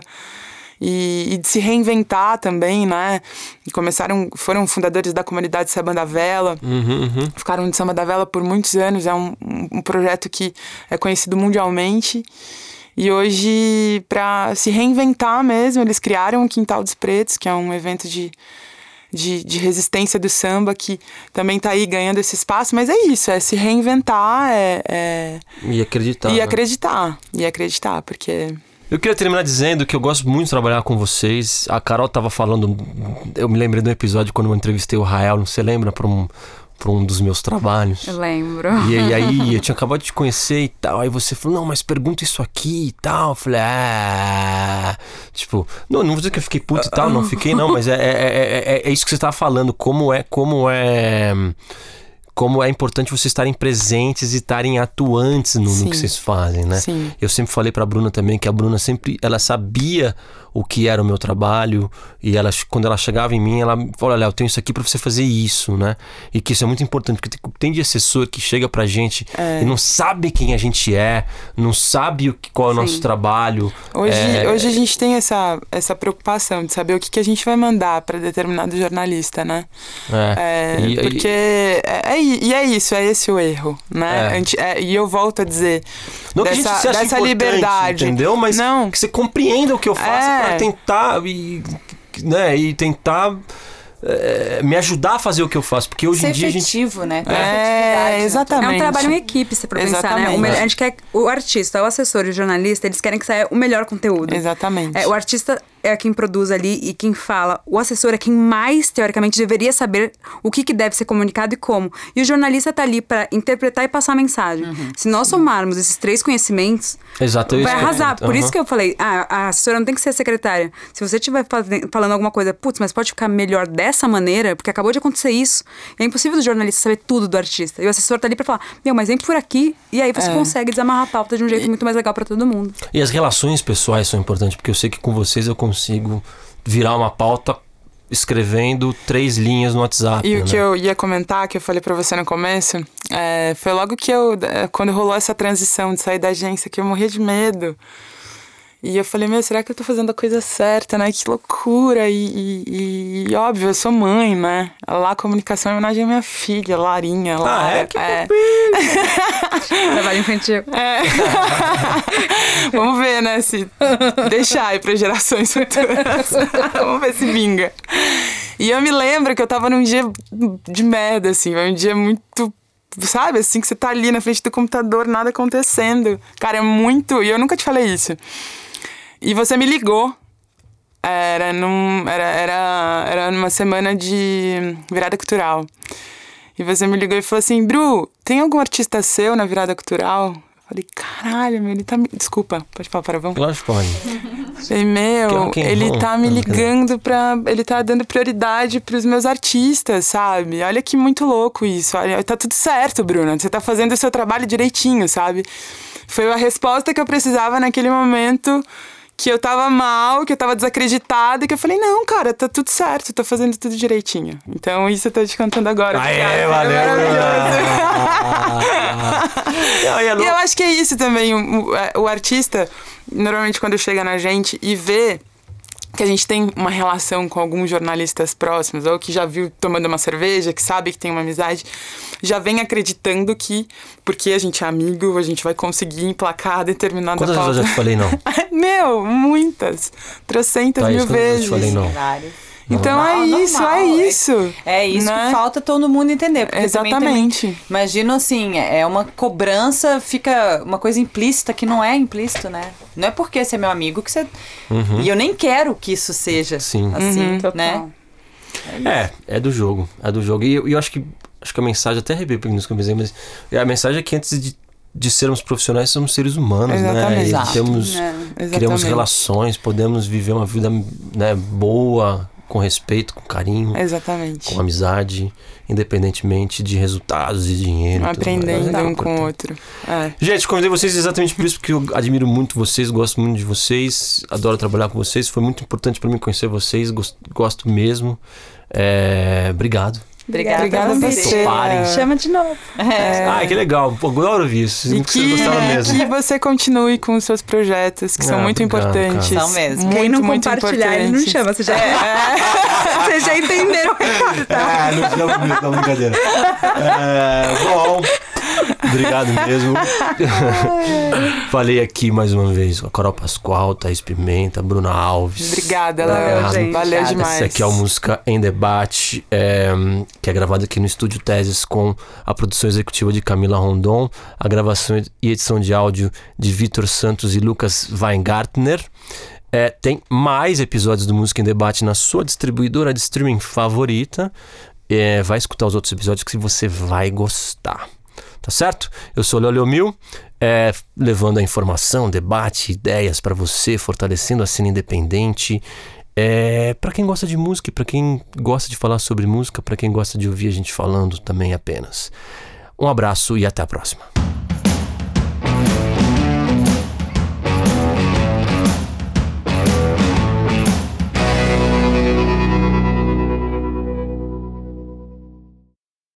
E, e de se reinventar também, né? E começaram, foram fundadores da comunidade Samba da Vela, Uhum, uhum. ficaram de Samba da Vela por muitos anos. É um- um projeto que é conhecido mundialmente. E hoje, para se reinventar mesmo, eles criaram o Quintal dos Pretos, que é um evento de, de, de resistência do samba, que também está aí ganhando esse espaço. Mas é isso, é se reinventar é, é- E acreditar. e né? acreditar. E acreditar, porque. Eu queria terminar dizendo que eu gosto muito de trabalhar com vocês. A Carol tava falando. Eu me lembrei de um episódio quando eu entrevistei o Rael, não você lembra? Para um, pra um dos meus trabalhos. Eu lembro. E, e aí, eu tinha acabado de te conhecer e tal. Aí você falou, não, mas pergunta isso aqui e tal. Eu falei, ah. Tipo, não, não vou dizer que eu fiquei puto e tal, não fiquei, não, mas é, é, é, é- é isso que você tava falando. Como é, como é. Como é importante vocês estarem presentes e estarem atuantes no, no que vocês fazem, né? Sim. Eu sempre falei pra Bruna também que a Bruna sempre ela sabia o que era o meu trabalho e ela quando ela chegava em mim, ela falou: "Olha, eu tenho isso aqui pra você fazer isso", né? E que isso é muito importante porque tem, tem de assessor que chega pra gente É. e não sabe quem a gente é, não sabe o que, qual é o nosso Sim. trabalho. Hoje, É, hoje a gente tem essa, essa preocupação de saber o que, que a gente vai mandar para determinado jornalista, né? é. É, E- e- porque é, é, e é isso, é esse o erro, né? É. É, e eu volto a dizer Não que a dessa, gente se ache dessa liberdade, entendeu? Mas não, que você compreenda o que eu faço É. pra tentar e, né, e tentar é, me ajudar a fazer o que eu faço, porque hoje Ser em dia a gente efetivo, né? É, né? exatamente. É um trabalho em equipe, se for pensar, né? O me- a gente quer o artista, o assessor e o jornalista, eles querem que saia o melhor conteúdo. exatamente. É, o artista é quem produz ali e quem fala. O assessor é quem mais, teoricamente, deveria saber o que, que deve ser comunicado e como. E o jornalista tá ali para interpretar e passar a mensagem. Se nós somarmos esses três conhecimentos, Exato, vai eu- arrasar. Por Aham. isso que eu falei, ah, a assessora não tem que ser a secretária. Se você estiver falando alguma coisa, putz, mas pode ficar melhor dessa maneira, porque acabou de acontecer isso. É impossível do jornalista saber tudo do artista. E o assessor tá ali pra falar, meu, mas vem por aqui. E aí você É. consegue desamarrar a pauta de um jeito muito mais legal pra todo mundo. E as relações pessoais são importantes, porque eu sei que com vocês eu consigo virar uma pauta escrevendo três linhas no WhatsApp. E o né? que eu ia comentar, que eu falei pra você no começo, é, foi logo que eu, é, quando rolou essa transição de sair da agência, que eu morria de medo. E eu falei, meu, será que eu tô fazendo a coisa certa, né? Que loucura! E, e- e, óbvio, eu sou mãe, né? Lá a comunicação é homenagem à minha filha, Larinha. Lara, é? Que é. Trabalho infantil. É. Vamos ver, né? Se deixar aí para gerações futuras. Vamos ver se vinga. E eu me lembro que eu tava num dia de merda, assim, um dia muito. Sabe, assim, que você tá ali na frente do computador, nada acontecendo. Cara, é muito. E eu nunca te falei isso. E você me ligou. Era, num, era, era, era numa semana de virada cultural. E você me ligou e falou assim: Bru, tem algum artista seu na virada cultural? Eu falei: caralho, meu, ele tá me. Desculpa, pode falar para? Claro que pode. Falei, meu, ele vamos? tá me ligando pra. Ele tá dando prioridade pros meus artistas, sabe? Olha que muito louco isso. Olha, tá tudo certo, Bruna. Você tá fazendo o seu trabalho direitinho, sabe? Foi a resposta que eu precisava naquele momento que eu tava mal, que eu tava desacreditada, e que eu falei, não, cara, tá tudo certo, tô fazendo tudo direitinho. Então isso eu tô te contando agora. Aê, Obrigada, valeu, maravilhoso. Bruna. E eu acho que é isso também. O, o- é, o artista, normalmente, quando chega na gente e vê que a gente tem uma relação com alguns jornalistas próximos, ou que já viu tomando uma cerveja, que sabe que tem uma amizade, já vem acreditando que, porque a gente é amigo, a gente vai conseguir emplacar determinada Quantas vezes pauta. eu já te falei não? Meu, muitas. Trocentas Thaís, mil quantas vezes eu vezes. te falei não? Vários. Então Normal, é isso, normal, é é- isso. É isso né? que falta todo mundo entender. Exatamente. Também, imagino assim, é uma cobrança, fica uma coisa implícita que não é implícito, né? Não é porque você é meu amigo que você. E eu nem quero que isso seja Sim. assim, Total. né? É, é do jogo. É do jogo. E eu, eu acho que acho que a mensagem, até arrepiei nos que eu pensei, mas a mensagem é que antes de, de sermos profissionais, somos seres humanos, Exatamente. né? E temos, É, criamos relações, podemos viver uma vida né, boa, com respeito, com carinho, Exatamente. com amizade, independentemente de resultados e dinheiro. Aprendendo É um com o outro. É. Gente, convidei vocês exatamente por isso, porque eu admiro muito vocês, gosto muito de vocês, adoro trabalhar com vocês. Foi muito importante para mim conhecer vocês, gosto, gosto mesmo. É, obrigado. Obrigada, Obrigada a por você. Toparem. Chama de novo. É. Ai, que legal. Pô, adoro ouvir isso. E que, mesmo. que você continue com os seus projetos, que são Ah, muito obrigado, importantes. cara. São mesmo. Muito, Quem não muito compartilhar, ele não chama. Você já, Vocês já entenderam o recado, tá? É, não chama bonito, não, brincadeira. É, bom, obrigado mesmo. Falei aqui mais uma vez com a Carol Pascoal, Thaís Pimenta, Bruna Alves. Obrigada, Valeu, Léo. gente. Valeu Obrigada. demais. Essa aqui é o Música em Debate, é, que é gravado aqui no Estúdio Teses com a produção executiva de Camila Rondon, a gravação e edição de áudio de Vitor Santos e Lucas Weingartner. É, tem mais episódios do Música em Debate na sua distribuidora de streaming favorita. É, vai escutar os outros episódios que você vai gostar. Tá certo? Eu sou o Léo Mil, é, levando a informação, debate, ideias para você, fortalecendo a cena independente. É, para quem gosta de música, para quem gosta de falar sobre música, para quem gosta de ouvir a gente falando também apenas. Um abraço e até a próxima.